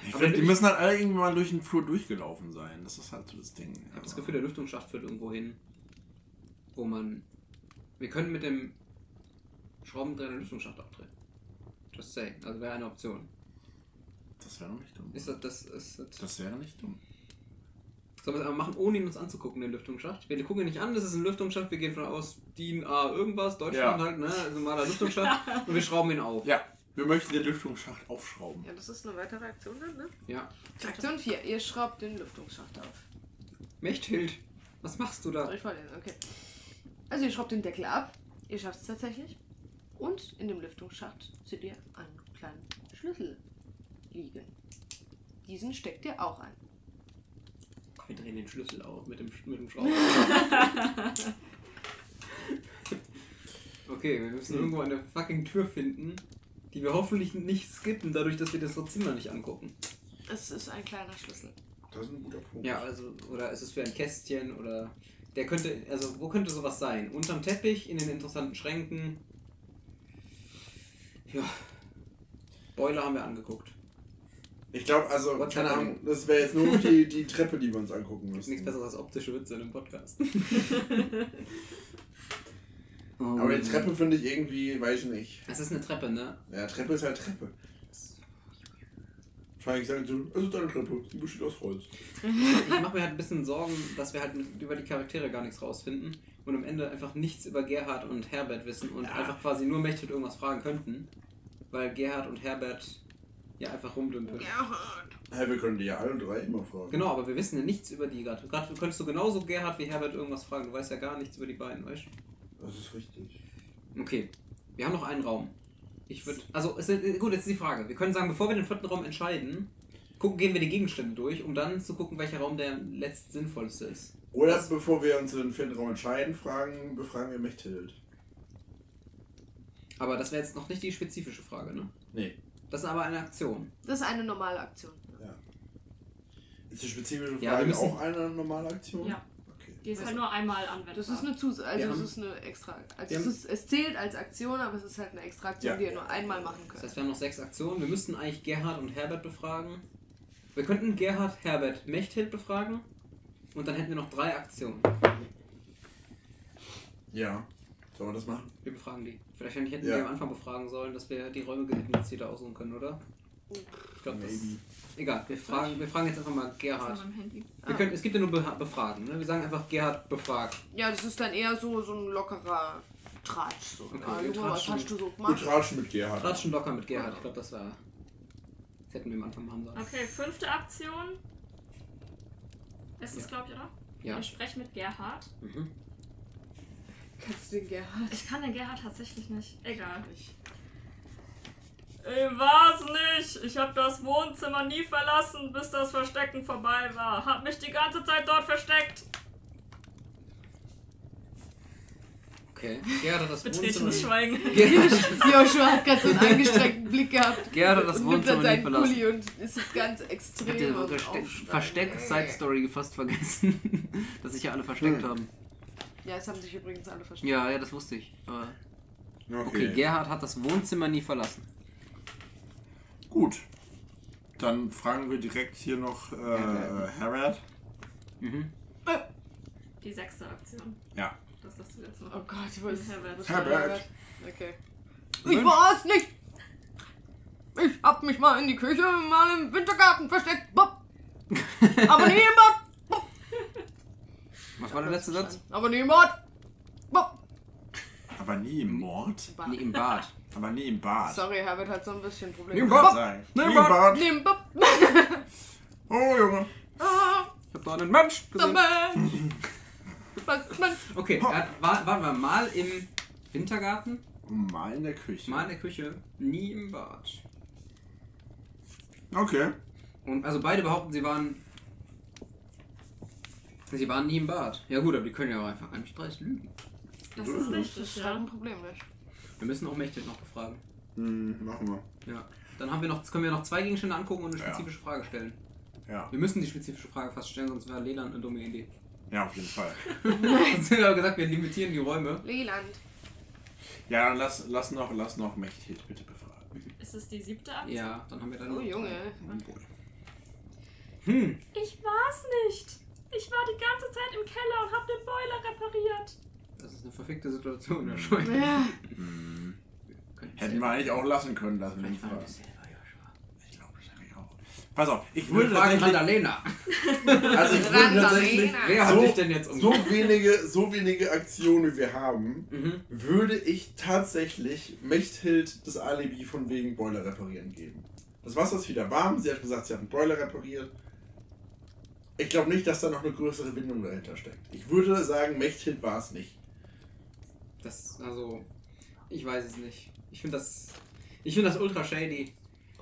Ich Aber finde, die müssen halt alle irgendwie mal durch den Flur durchgelaufen sein. Das ist halt so das Ding. Ich habe das Gefühl, der Lüftungsschacht führt irgendwo hin, wo man. Wir können mit dem Schraubendreher den Lüftungsschacht abdrehen. Just say. Also wäre eine Option. Das wäre doch nicht dumm. Ist das, das, ist das, Das wäre nicht dumm. Sollen wir es aber machen, ohne ihn uns anzugucken, den Lüftungsschacht? Wir gucken ihn nicht an, das ist ein Lüftungsschacht, wir gehen von aus, DIN A irgendwas, Deutschland Ja. halt, ne? Also mal der Lüftungsschacht und wir schrauben ihn auf. Ja, wir möchten den Lüftungsschacht aufschrauben. Ja, das ist eine weitere Aktion dann, ne? Ja. Aktion 4. Ihr schraubt den Lüftungsschacht auf. Mechthild, was machst du da? Ich vorlesen? Okay. Also ihr schraubt den Deckel ab. Ihr schafft es tatsächlich. Und in dem Lüftungsschacht seht ihr einen kleinen Schlüssel liegen. Diesen steckt ihr auch ein. Wir drehen den Schlüssel auf mit dem, Sch- mit dem Schrauber. okay, wir müssen irgendwo eine fucking Tür finden, die wir hoffentlich nicht skippen, dadurch, dass wir das Zimmer nicht angucken. Es ist ein kleiner Schlüssel. Das ist ein guter Punkt. Ja, also, oder ist es für ein Kästchen oder. Der könnte, also, wo könnte sowas sein? Unterm Teppich, in den interessanten Schränken. Ja. Boiler haben wir angeguckt. Ich glaube, also, What's keine happening? Ahnung, das wäre jetzt nur noch die, die Treppe, die wir uns angucken Ist müssen. nichts besseres als optische Witze in einem Podcast. Aber die Treppe finde ich irgendwie, weiß ich nicht. Es ist eine Treppe, ne? Ja, Treppe ist halt Treppe. Wahrscheinlich sagen sie, es ist eine Treppe, sie besteht aus Holz. Ich mache mir halt ein bisschen Sorgen, dass wir halt über die Charaktere gar nichts rausfinden und am Ende einfach nichts über Gerhard und Herbert wissen und einfach quasi nur Mechthild irgendwas fragen könnten. Weil Gerhard und Herbert ja einfach rumdümpeln. Gerhard. Hey, wir können die ja alle drei immer fragen. Genau, aber wir wissen ja nichts über die gerade. Gerade könntest du genauso Gerhard wie Herbert irgendwas fragen. Du weißt ja gar nichts über die beiden, weißt Das ist richtig. du? Okay. Wir haben noch einen Raum. Ich würde. Also, es ist, gut, jetzt ist die Frage. Wir können sagen, bevor wir den vierten Raum entscheiden, gucken, gehen wir die Gegenstände durch, um dann zu gucken, welcher Raum der letzt sinnvollste ist. Oder bevor wir uns in den vierten Raum entscheiden, fragen, befragen wir Mechthild. Aber das wäre jetzt noch nicht die spezifische Frage, ne? Nee. Das ist aber eine Aktion. Das ist eine normale Aktion. Ja. Ist die spezifische Frage Ja, auch eine normale Aktion? Ja. Die ist halt nur einmal anwendbar. Das ist eine Zus also es ist eine extra. Also es, ist, es zählt als Aktion, aber es ist halt eine extra Aktion, Ja. die ihr nur einmal machen Das könnt. heißt, wir haben noch sechs Aktionen. Wir müssten eigentlich Gerhard und Herbert befragen. Wir könnten Gerhard, Herbert, Mechthild befragen. Und dann hätten wir noch drei Aktionen. Ja. Sollen wir das machen? Wir befragen die. Vielleicht hätten Ja. wir am Anfang befragen sollen, dass wir die Räume hätten uns jeder aussuchen können, oder? Ich glaube, das Maybe. Egal, wir fragen, wir fragen jetzt einfach mal Das Gerhard. Wir können, es gibt ja nur Beha- Befragen, ne? Wir sagen einfach Gerhard befragt. Ja, das ist dann eher so, so ein lockerer Tratsch. So. Okay, ah, wir Junge, was tratschen. hast du so Wir gemacht? tratschen mit Gerhard. Tratschen locker mit Gerhard. Ich glaube, das war. Das hätten wir am Anfang machen sollen. Okay, fünfte Aktion. Ist es, Ja. glaube ich, oder? Ja. Ich spreche mit Gerhard. Mhm. Kannst du den Gerhard? Ich kann den Gerhard tatsächlich nicht. Egal. Ich war's nicht. Ich habe das Wohnzimmer nie verlassen, bis das Verstecken vorbei war. Hab mich die ganze Zeit dort versteckt. Okay. Gerhard hat das Betretenes Wohnzimmer. Schweigen. Gerhard, Joshua hat gerade so einen angestrengten Blick gehabt. Gerhard hat das und nimmt dann Wohnzimmer nicht seinen verlassen. Pulli und ist jetzt ganz Ich extrem. hab und Verste aufschreien. Versteck-Side-Story fast vergessen, dass sich ja alle versteckt Hm. haben. Ja, es haben sich übrigens alle versteckt. Ja, ja, das wusste ich. Aber Okay. okay, Gerhard hat das Wohnzimmer nie verlassen. Gut. Dann fragen wir direkt hier noch äh, Herbert. Herbert. Mhm. Die sechste Aktion. Ja. Das hast du jetzt noch. Oh Gott, wo ist Herbert. Herbert. Okay. Ich war's nicht! Ich hab mich mal in die Küche, mal im Wintergarten versteckt. Bob. Aber niemand! Was war der letzte Satz? Aber niemand! Bob. Aber nie im Mord. Nee, im Bad. Aber nie im Bad. Sorry, Herbert hat so ein bisschen Probleme. Bob. sein. Nee, Nie im Bad. Bad. Nimm Bob. Oh, Junge. Ah, Ich hab da einen Mensch gesehen. Okay, hat, war, waren wir mal im Wintergarten, Mal in der Küche. mal in der Küche, nie im Bad. Okay. Und also beide behaupten, sie waren. Sie waren nie im Bad. Ja gut, aber die können ja auch einfach ganz dreist lügen. Das ist Das richtig, ist halt ja. ein Problem, nicht? Wir müssen auch Mechthild noch befragen. Hm, machen wir. Ja. Dann haben wir noch, können wir noch zwei Gegenstände angucken und eine Ja. spezifische Frage stellen. Ja, Wir müssen die spezifische Frage fast stellen, sonst wäre Leland eine dumme Idee. ja, auf jeden Fall. Sonst haben wir aber gesagt, wir limitieren die Räume. Leland. Ja, dann lass, lass noch, lass noch Mechthild bitte befragen. Ist es die siebte Aktion? Ja, dann haben wir dann. Oh noch Junge. Hm, Ich war's nicht. Ich war die ganze Zeit im Keller und hab den Boiler repariert. das ist eine verfickte Situation, Herr Schwein. Ja. Hätten wir eigentlich auch lassen können, die Vielleicht Frage. das Joshua. Ich glaube, das habe ich auch. Pass auf, ich würde fragen tatsächlich, Randalena. also ich würde tatsächlich Wer hat So- dich denn jetzt um? so wenige, so wenige Aktionen wie wir haben, Mhm. würde ich tatsächlich Mechthild das Alibi von wegen Boiler reparieren geben. Das Wasser ist wieder warm, sie hat gesagt, sie hat einen Boiler repariert. Ich glaube nicht, dass da noch eine größere Bindung dahinter steckt. Ich würde sagen, Mechthild war es nicht. Das, also, ich weiß es nicht. Ich finde das, ich finde das ultra shady.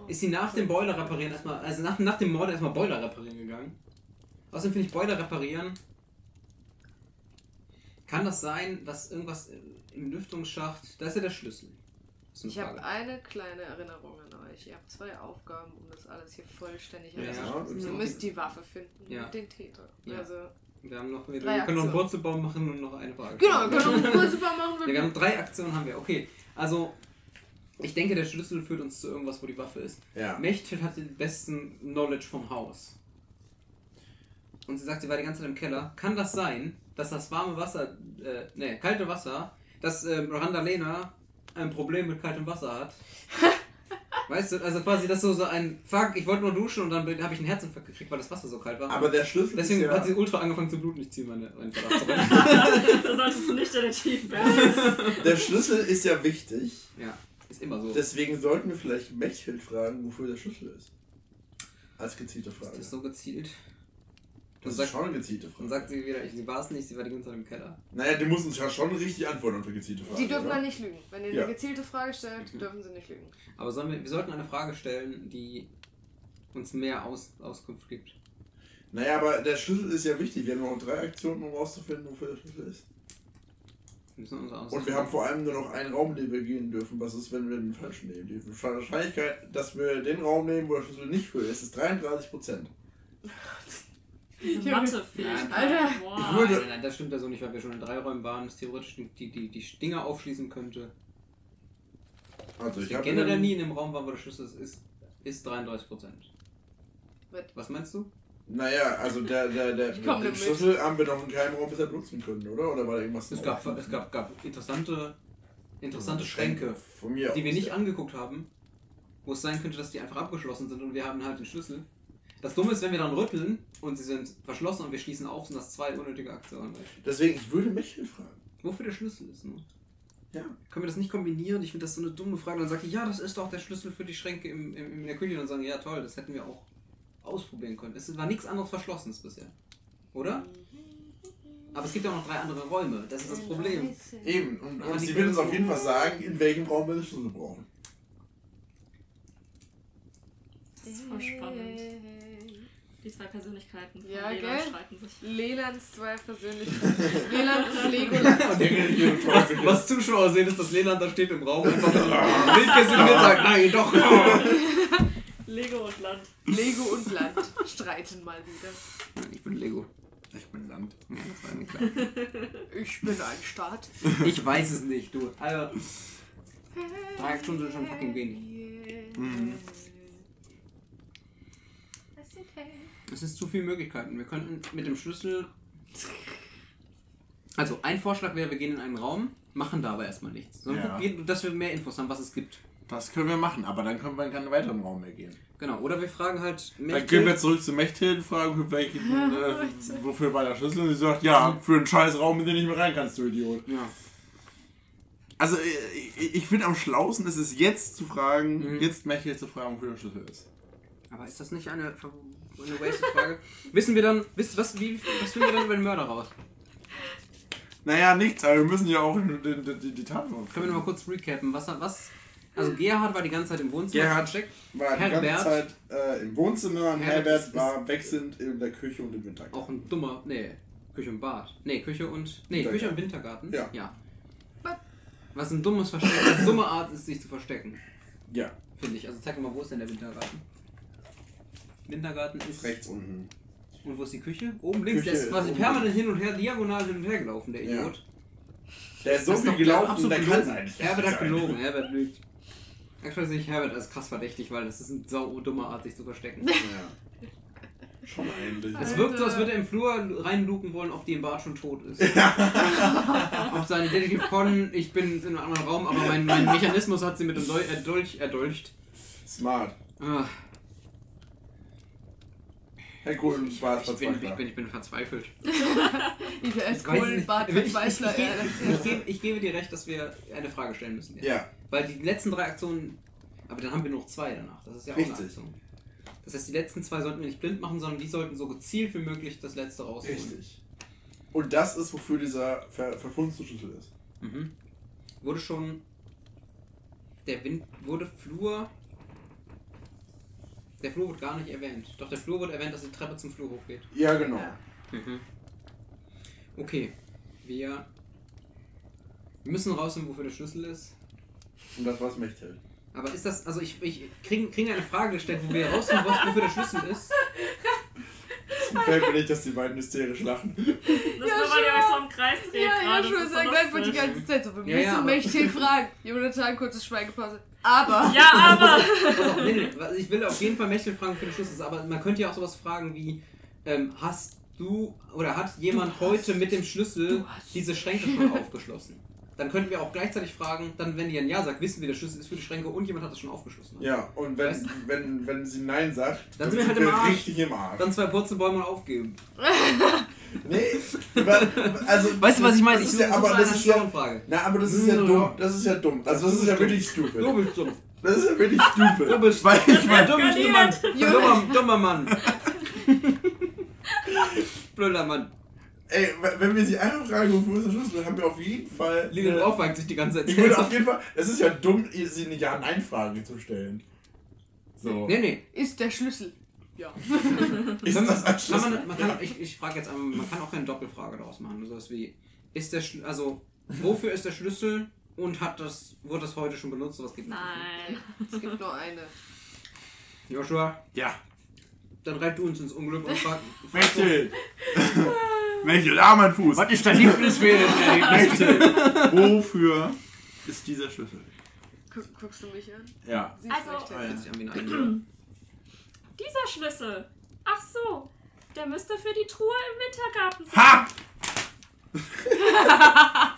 Ist sie nach dem Boiler reparieren erstmal, also nach, nach dem Mord erstmal Boiler reparieren gegangen? Außerdem finde ich Boiler reparieren. Kann das sein, dass irgendwas im Lüftungsschacht, da ist ja der Schlüssel. Ich habe eine kleine Erinnerung an euch. Ihr habt zwei Aufgaben, um das alles hier vollständig Ja. Ihr müsst die Waffe finden Ja. und den Täter. Ja. Also, Wir haben noch, wir, Drei wir können noch einen. Wurzelbaum machen und noch eine Frage. genau, genau. Voll super machen Ja, wir. wir haben drei Aktionen haben wir. Okay, also ich denke, der Schlüssel führt uns zu irgendwas, wo die Waffe ist. Ja. Mechthild hat den besten Knowledge vom Haus. Und sie sagt, sie war die ganze Zeit im Keller. Kann das sein, dass das warme Wasser, äh, ne, kalte Wasser, dass ähm, Randalena ein Problem mit kaltem Wasser hat? weißt du, also quasi das so, so ein Fuck, ich wollte nur duschen und dann habe ich einen Herzinfarkt gekriegt, weil das Wasser so kalt war. Aber der Schlüssel Deswegen ist ja, hat sie ultra angefangen zu bluten. Ich ziehe meine, meinen Verdacht zurück. Du solltest nicht Detektiv werden. der Schlüssel ist ja wichtig. ja, ist immer so. Deswegen sollten wir vielleicht Mechthild fragen, wofür der Schlüssel ist. Als gezielte Frage. Das ist so gezielt. Das Dann ist sagt, schon eine gezielte Frage. dann sagt sie wieder, ich- sie war es nicht, sie war die ganze Zeit im Keller. naja, die müssen ja schon richtig antworten auf eine gezielte Frage. Die dürfen oder? dann nicht lügen. Wenn ihr Ja. eine gezielte Frage stellt, dürfen sie nicht lügen. Aber sollen wir, wir sollten eine Frage stellen, die uns mehr Aus, Auskunft gibt. Naja, aber der Schlüssel ist ja wichtig. Wir haben noch drei Aktionen, um rauszufinden, wofür der Schlüssel ist. Und wir haben vor allem nur noch einen Raum, den wir gehen dürfen. Was ist, wenn wir den falschen nehmen? Die Wahrscheinlichkeit, dass wir den Raum nehmen, wo der Schlüssel nicht für ist, ist 33%. Diese Nein, Mathefähigkeit. Alter. Boah. Ich würde- Nein, nein, das stimmt ja so nicht, weil wir schon in drei Räumen waren, das theoretisch die, die, die, Dinger aufschließen könnte. Also ich habe generell nie in einem Raum waren, wo der Schlüssel ist, ist, ist 33%. Mit. Was meinst du? Naja, also der, der, der, den damit. Schlüssel haben wir noch in keinem Raum bisher benutzen können, oder? Oder war da irgendwas Es gab, es gab, gab interessante, interessante Schränke, Von mir die wir nicht ja. angeguckt haben, wo es sein könnte, dass die einfach abgeschlossen sind und wir haben halt den Schlüssel. Das Dumme ist, wenn wir dann rütteln und sie sind verschlossen und wir schließen auf, sind das zwei unnötige Aktionen. Deswegen, ich würde Mechthild fragen. Wofür der Schlüssel ist, ne? Ja. Können wir das nicht kombinieren? Ich finde das so eine dumme Frage. Dann sagt ich, ja, das ist doch der Schlüssel für die Schränke im, im, in der Küche. Und dann sagen, ja toll, das hätten wir auch ausprobieren können. Es war nichts anderes Verschlossenes bisher. Oder? Aber es gibt ja auch noch drei andere Räume. Das ist das Problem. Eben, und, und die sie will uns auf jeden Fall sagen, in welchem Raum wir den Schlüssel brauchen. Das ist voll spannend. Die zwei Persönlichkeiten von Ja, Lena gell? streiten sich. Lelands zwei Persönlichkeiten. Leland und Legoland. Was, was Zuschauer sehen, ist, dass Leland da steht im Raum und einfach wild gesungen sagt, nein, doch. Lego und Land. Lego und Land streiten mal wieder. Ich bin Lego. Ich bin Land. Ja, das war mir klar. Ich bin ein Staat. Ich weiß es nicht, du. Also, drei Stunden sind schon fucking wenig. Mhm. Es ist zu viele Möglichkeiten. Wir könnten mit dem Schlüssel. Also, ein Vorschlag wäre, wir gehen in einen Raum, machen da aber erstmal nichts. Sondern Ja. gucken, dass wir mehr Infos haben, was es gibt. Das können wir machen, aber dann können wir in keinen weiteren Raum mehr gehen. Genau. Oder wir fragen halt. Dann gehen wir zurück zu Mechthild, fragen, für welchen, äh, wofür war der Schlüssel? Und sie sagt, ja, für einen scheiß Raum, in den du nicht mehr rein kannst, du Idiot. Ja. Also, äh, ich, ich finde am schlausten ist es jetzt zu fragen, Mhm. jetzt Mechthild zu fragen, wofür der Schlüssel ist. Aber ist das nicht eine, eine wasted Frage? Wissen wir dann, wisst, was, wie, was finden wir dann über den Mörder raus? Naja, nichts, aber wir müssen ja auch die, die, die, die Taten Können wir noch mal kurz recappen? Was, was, also Gerhard war die ganze Zeit im Wohnzimmer Gerhard versteckt. War die Herbert. ganze Zeit äh, im Wohnzimmer und Herbert Herbert ist- war wechselnd in der Küche und im Wintergarten. Auch ein dummer, nee, Küche und Bad. Nee, Küche und, nee, Wintergarten. Küche und Wintergarten. Ja. ja. Was ein dummes Verstecken, was eine dumme Art ist, sich zu verstecken, Ja. finde ich. Also zeig mir mal, wo ist denn der Wintergarten? Wintergarten ist. Rechts unten. Und wo ist die Küche? Oben links. Küche der ist quasi permanent hin und her, diagonal hin und her gelaufen, der Ja. Idiot. Der ist so Das ist viel doch gelaufen, der kann gelogen. es eigentlich nicht Herbert hat sein. gelogen, Herbert lügt. Aktuell sehe ich Herbert als krass verdächtig, weil das ist eine sau dumme Art, sich zu verstecken. Ja. Schon eigentlich. Es wirkt so, als würde er im Flur reinluken wollen, ob die im Bad schon tot ist. ob sein Detektiv Con, ich bin in einem anderen Raum, aber mein, mein Mechanismus hat sie mit dem Dol erdolch, erdolcht. Smart. Ah, Herr Kohlen war ich, bin, ich, verzweifelt. bin, ich bin verzweifelt. Ich als Ich weiß nicht. Kohlenbad Ich, ich, ich, ich, gebe, ich gebe dir recht, dass wir eine Frage stellen müssen. jetzt. Ja, Weil die letzten drei Aktionen, aber dann haben wir noch zwei danach. Das ist ja auch eine Richtig. Aktion. Das heißt, die letzten zwei sollten wir nicht blind machen, sondern die sollten so gezielt wie möglich das letzte rausholen. richtig. Und das ist, wofür dieser Ver Verfundsschlüssel ist. Mhm. Wurde schon. Der Wind. Wurde Flur. Der Flur wurde gar nicht erwähnt. Doch der Flur wurde erwähnt, dass die Treppe zum Flur hochgeht. Ja, genau. Ja. Mhm. Okay. Wir. Wir müssen rausfinden, wofür der Schlüssel ist. Und das war's Mechtheld. Aber ist das. Also ich, ich kriege krieg eine Frage gestellt, wo wir herausfinden, was- wofür der Schlüssel ist. Gefällt mir nicht, dass die beiden hysterisch lachen. Das ist nur, weil ihr euch so im Kreis dreht Ja, ja, gerade. würde ist so einfach die ganze Zeit so. Wir Ja, müssen ja, aber- Mächtig fragen. Jonathan, kurzes Schweigepause. Aber. Ja, aber. Also, ich will auf jeden Fall Mächtel fragen für den Schlüssel, aber man könnte ja auch sowas fragen wie, ähm, hast du oder hat jemand heute mit dem Schlüssel du hast- diese Schränke schon aufgeschlossen? Dann könnten wir auch gleichzeitig fragen, dann wenn ihr ein Ja sagt, wissen wir, der Schlüssel ist für die Schränke und jemand hat das schon aufgeschlossen. Ja, und wenn, Weißt wenn, wenn sie Nein sagt, Dann sind wir halt im Arsch. richtig im Arsch. Dann zwei Purzelbäume und aufgeben. Nee, aber- also, Weißt du, was ich meine? Das Ich ist ja, aber das eine ist ja, Frage. na, aber das ist ja dumm. Das ist ja dumm. Also das ist ja wirklich Du stupid. bist dumm. Das ist ja wirklich stupid. Du bist Weil ich mein, du bist dummer, dummer, dummer Mann. Blöder Mann. Ey, wenn wir sie einfach fragen, wofür ist der Schlüssel, haben wir auf jeden Fall. Lilian eine- aufweigt sich die ganze Zeit. Ich würde auf jeden Fall. Es ist ja dumm, sie eine Ja-Nein-Frage zu stellen. So. Nee, nee. Ist der Schlüssel. Ja. Ist das ein kann man, Schlüssel? man kann, ich ich frage jetzt einmal, man kann auch keine Doppelfrage daraus machen. Sowas wie, ist der Schlüssel, also, wofür ist der Schlüssel und hat das, wurde das heute schon benutzt? Sowas nicht. Nein. Es gibt nur eine. Joshua, ja. dann reit du uns ins Unglück und frag. frag Mechtel, da mein Fuß! Was ist dein Lieblingsfehlererlebnis? Wofür ist dieser Schlüssel? Guck, guckst du mich an? Ja. Siehst Also- Einbruch. Dieser Schlüssel. Ach so. Der müsste für die Truhe im Wintergarten sein. Ha!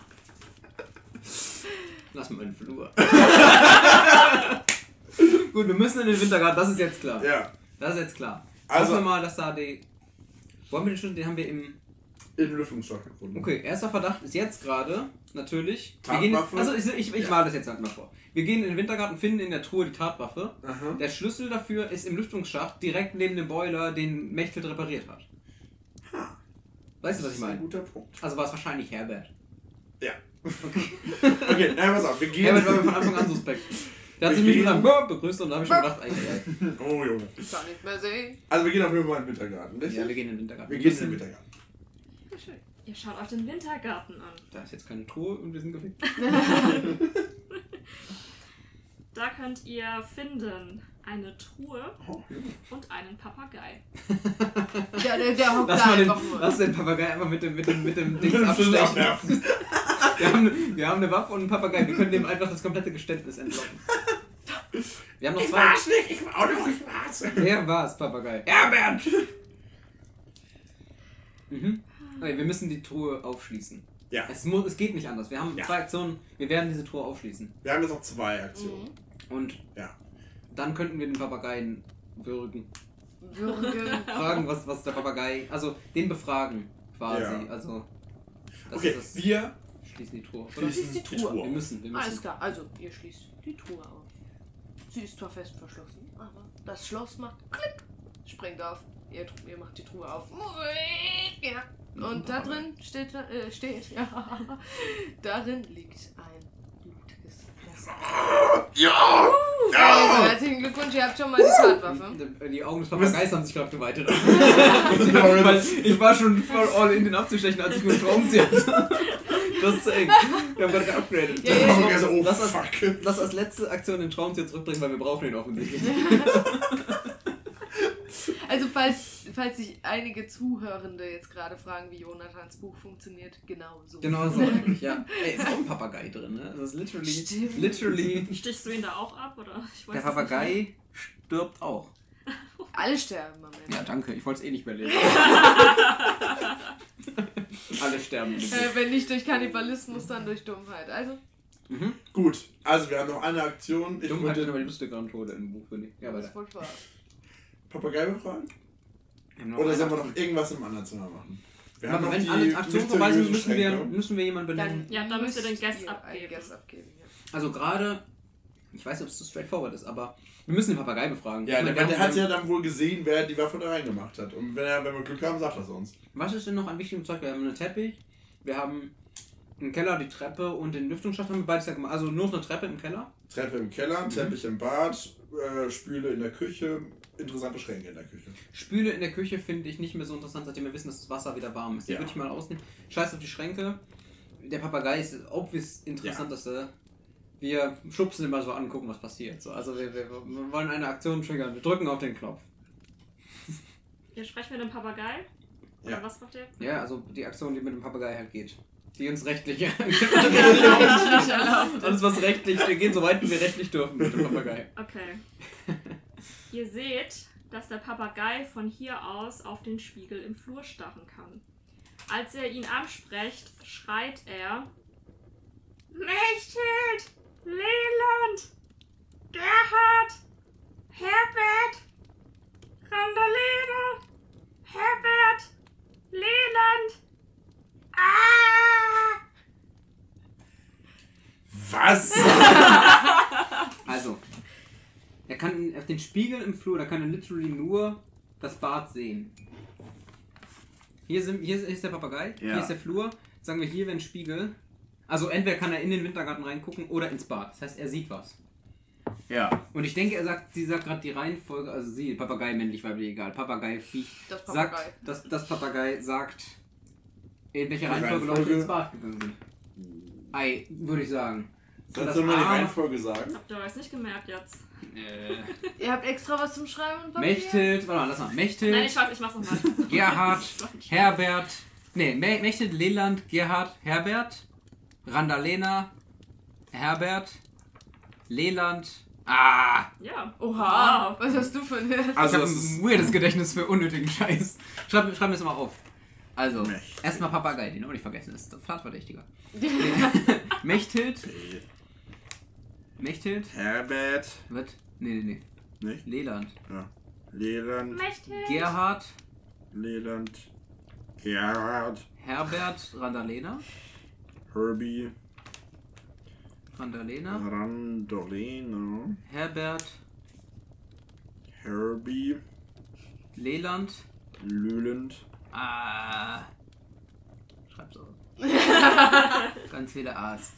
Lass mal den Flur. Gut, wir müssen in den Wintergarten, das ist jetzt klar. Ja. Das ist jetzt klar. Also- Hoffen wir mal, dass da die. Wo haben wir den Schlüssel? Den haben wir im. Im Lüftungsschacht gefunden. Okay, erster Verdacht ist jetzt gerade, natürlich. Wir gehen also ich, ich, ich Ja. male das jetzt halt mal vor. Wir gehen in den Wintergarten, finden in der Truhe die Tatwaffe. Aha. Der Schlüssel dafür ist im Lüftungsschacht, direkt neben dem Boiler, den Mechthild repariert hat. Weißt du, was Das ich ist ein meine? guter Punkt. Also war es wahrscheinlich Herbert. Ja. Okay, nein, pass auf, wir gehen. Herbert war mir von Anfang an suspekt. Der hat sich Wir mich gesagt, begrüßt und da habe ich schon gedacht, ey. Oh Junge. Ich kann nicht mehr sehen. Also wir gehen auf jeden Fall in den Wintergarten, richtig? Ja, wir gehen in den Wintergarten. wir gehen in den Wintergarten. Ihr schaut euch den Wintergarten an. Da ist jetzt keine Truhe und wir sind gefickt. Da könnt ihr finden eine Truhe Oh, und einen Papagei. Ja, der, der hockt Lass da den, einfach nur. lass den Papagei einfach mit dem, mit dem, mit dem Dings abstechen. Wir haben, wir haben eine Waffe und einen Papagei. Wir können dem einfach das komplette Geständnis entlocken. Wir haben noch Ich zwei. war's nicht, ich war auch noch, ich war's. Wer war's, Papagei? Herbert! Mhm. Okay, wir müssen die Truhe aufschließen. Ja, Es, muss, es geht nicht anders. Wir haben Ja. zwei Aktionen. Wir werden diese Truhe aufschließen. wir haben jetzt noch zwei Aktionen. Und Ja. dann könnten wir den Papageien würgen. Würgen. Fragen, was, was der Papagei. Also den befragen quasi. Ja. Also. Das Okay, ist das. wir Schließen die Truhe. Oder? schließen die Truhe. Wir auf. müssen, wir müssen. Alles klar, also ihr schließt die Truhe auf. Sie ist zwar fest verschlossen, aber das Schloss macht Klick, springt auf. Ihr, ihr macht die Truhe auf. Ja. Und da drin steht, äh, steht, ja, darin liegt ein blutiges Messer. Ja! Also, Ja! herzlichen Glückwunsch, ihr habt schon mal die Tatwaffe. Die Augen des Papageis haben sich gerade geweitet. Ich war schon voll all in den abzustechen, als ich nur einen Schraubenzieher hatte. Das ist echt. Wir haben gerade geupgradet. Ja, ja, ja. Also, oh Lass, als, lass als letzte Aktion den Schraubenzieher zurückbringen, weil wir brauchen ihn offensichtlich. Also falls, falls sich einige Zuhörende jetzt gerade fragen, wie Jonathans Buch funktioniert, genau so. Genau so eigentlich, ja. Ey, ist auch ein Papagei drin, ne? Das ist literally, Stimmt. literally, Stichst du ihn da auch ab? Oder? Ich weiß der. Papagei stirbt auch. Alle sterben am Ende. Ja, danke, ich wollte es eh nicht mehr lesen. Alle sterben. Äh, wenn nicht durch Kannibalismus, dann durch Dummheit. Also, Mhm. Gut, also wir haben noch eine Aktion. Ich Dummheit würde aber die lustigeren Tode im Buch, finde ich. Ja, das ist voll Spaß. Papagei befragen? Haben Oder sollen wir noch irgendwas im anderen Zimmer machen? Wir Aber noch wenn alle Aktionen vorbei sind, müssen wir, müssen wir jemanden benennen. Ja, dann müsst ihr den Guess ihr abgeben. Guess abgeben. Ja. Also gerade, ich weiß nicht, ob es zu straightforward ist, aber wir müssen den Papagei befragen. Ja, der, der hat haben- ja dann wohl gesehen, wer die Waffe da reingemacht hat. Und wenn, er, wenn wir Glück haben, sagt das uns. Was ist denn noch an wichtigem Zeug? Wir haben einen Teppich, wir haben einen Keller, die Treppe und den Lüftungsschacht haben wir beides ja gemacht. Also nur noch eine Treppe im Keller. Treppe im Keller, Teppich im Bad, äh, Spüle in der Küche, interessante Schränke in der Küche. Spüle in der Küche finde ich nicht mehr so interessant, seitdem wir wissen, dass das Wasser wieder warm ist. Die Ja. würde ich mal ausnehmen. Scheiß auf die Schränke. Der Papagei ist obvious interessanteste. Wir schubsen immer so an, gucken, was passiert. So, also wir, wir, wir wollen eine Aktion triggern. Wir drücken auf den Knopf. Ihr sprecht mit dem Papagei? Ja. Oder was macht ihr? Ja, also die Aktion, die mit dem Papagei halt geht. Die uns rechtlich. Alles was rechtlich. Wir gehen so weit, wie wir rechtlich dürfen mit dem Papagei. Okay. Ihr seht, dass der Papagei von hier aus auf den Spiegel im Flur starren kann. Als ihr ihn ansprecht, schreit er: Mechthild! Leland! Gerhard! Herbert! Randalena! Herbert! Leland! Ah! Was? Also, er kann auf den Spiegel im Flur, da kann er literally nur das Bad sehen. Hier, sind, hier ist- der Papagei, Ja. hier ist der Flur. Sagen wir, hier wäre ein Spiegel. Also entweder kann er in den Wintergarten reingucken oder ins Bad. Das heißt, er sieht was. Ja. Und ich denke, er sagt, sie sagt gerade die Reihenfolge, also sie, Papagei, männlich, weiblich, egal. Papagei, Viech, Das Papagei. sagt, dass das Papagei sagt, in welcher Reihenfolge Leute Reihenfolge? ins Bad gegangen sind. Ei, würde ich sagen. So, Kannst du mal die Reihenfolge sagen? Habt ihr euch nicht gemerkt jetzt? Äh, Ihr habt extra was zum Schreiben und Papier? Mechthild, warte mal, lass mal. Mechthild, Nein, ich, weiß, ich mach's nochmal. Gerhard, Herbert, nee, Me- Mechthild, Leland, Gerhard, Herbert, Randalena, Herbert, Leland, ah! Ja. Oha, Wow. was hast du für eine... Ich Also habe das ein ist. weirdes Gedächtnis für unnötigen Scheiß. Schreib, schreib mir das mal auf. Also, erstmal Papagei, den auch nicht vergessen, ist Pfadverdächtiger. Mechthild, Mechthild, Herbert. wird, nee, nee, nee, Nicht? Leland, Ja. Leland. Mechthild! Gerhard, Leland. Gerhard. Herbert, Randalena, Herbie. Randalena, Randolena. Herbert, Herbie. Leland, Lüland. ah, schreib's auf. Ganz viele A's.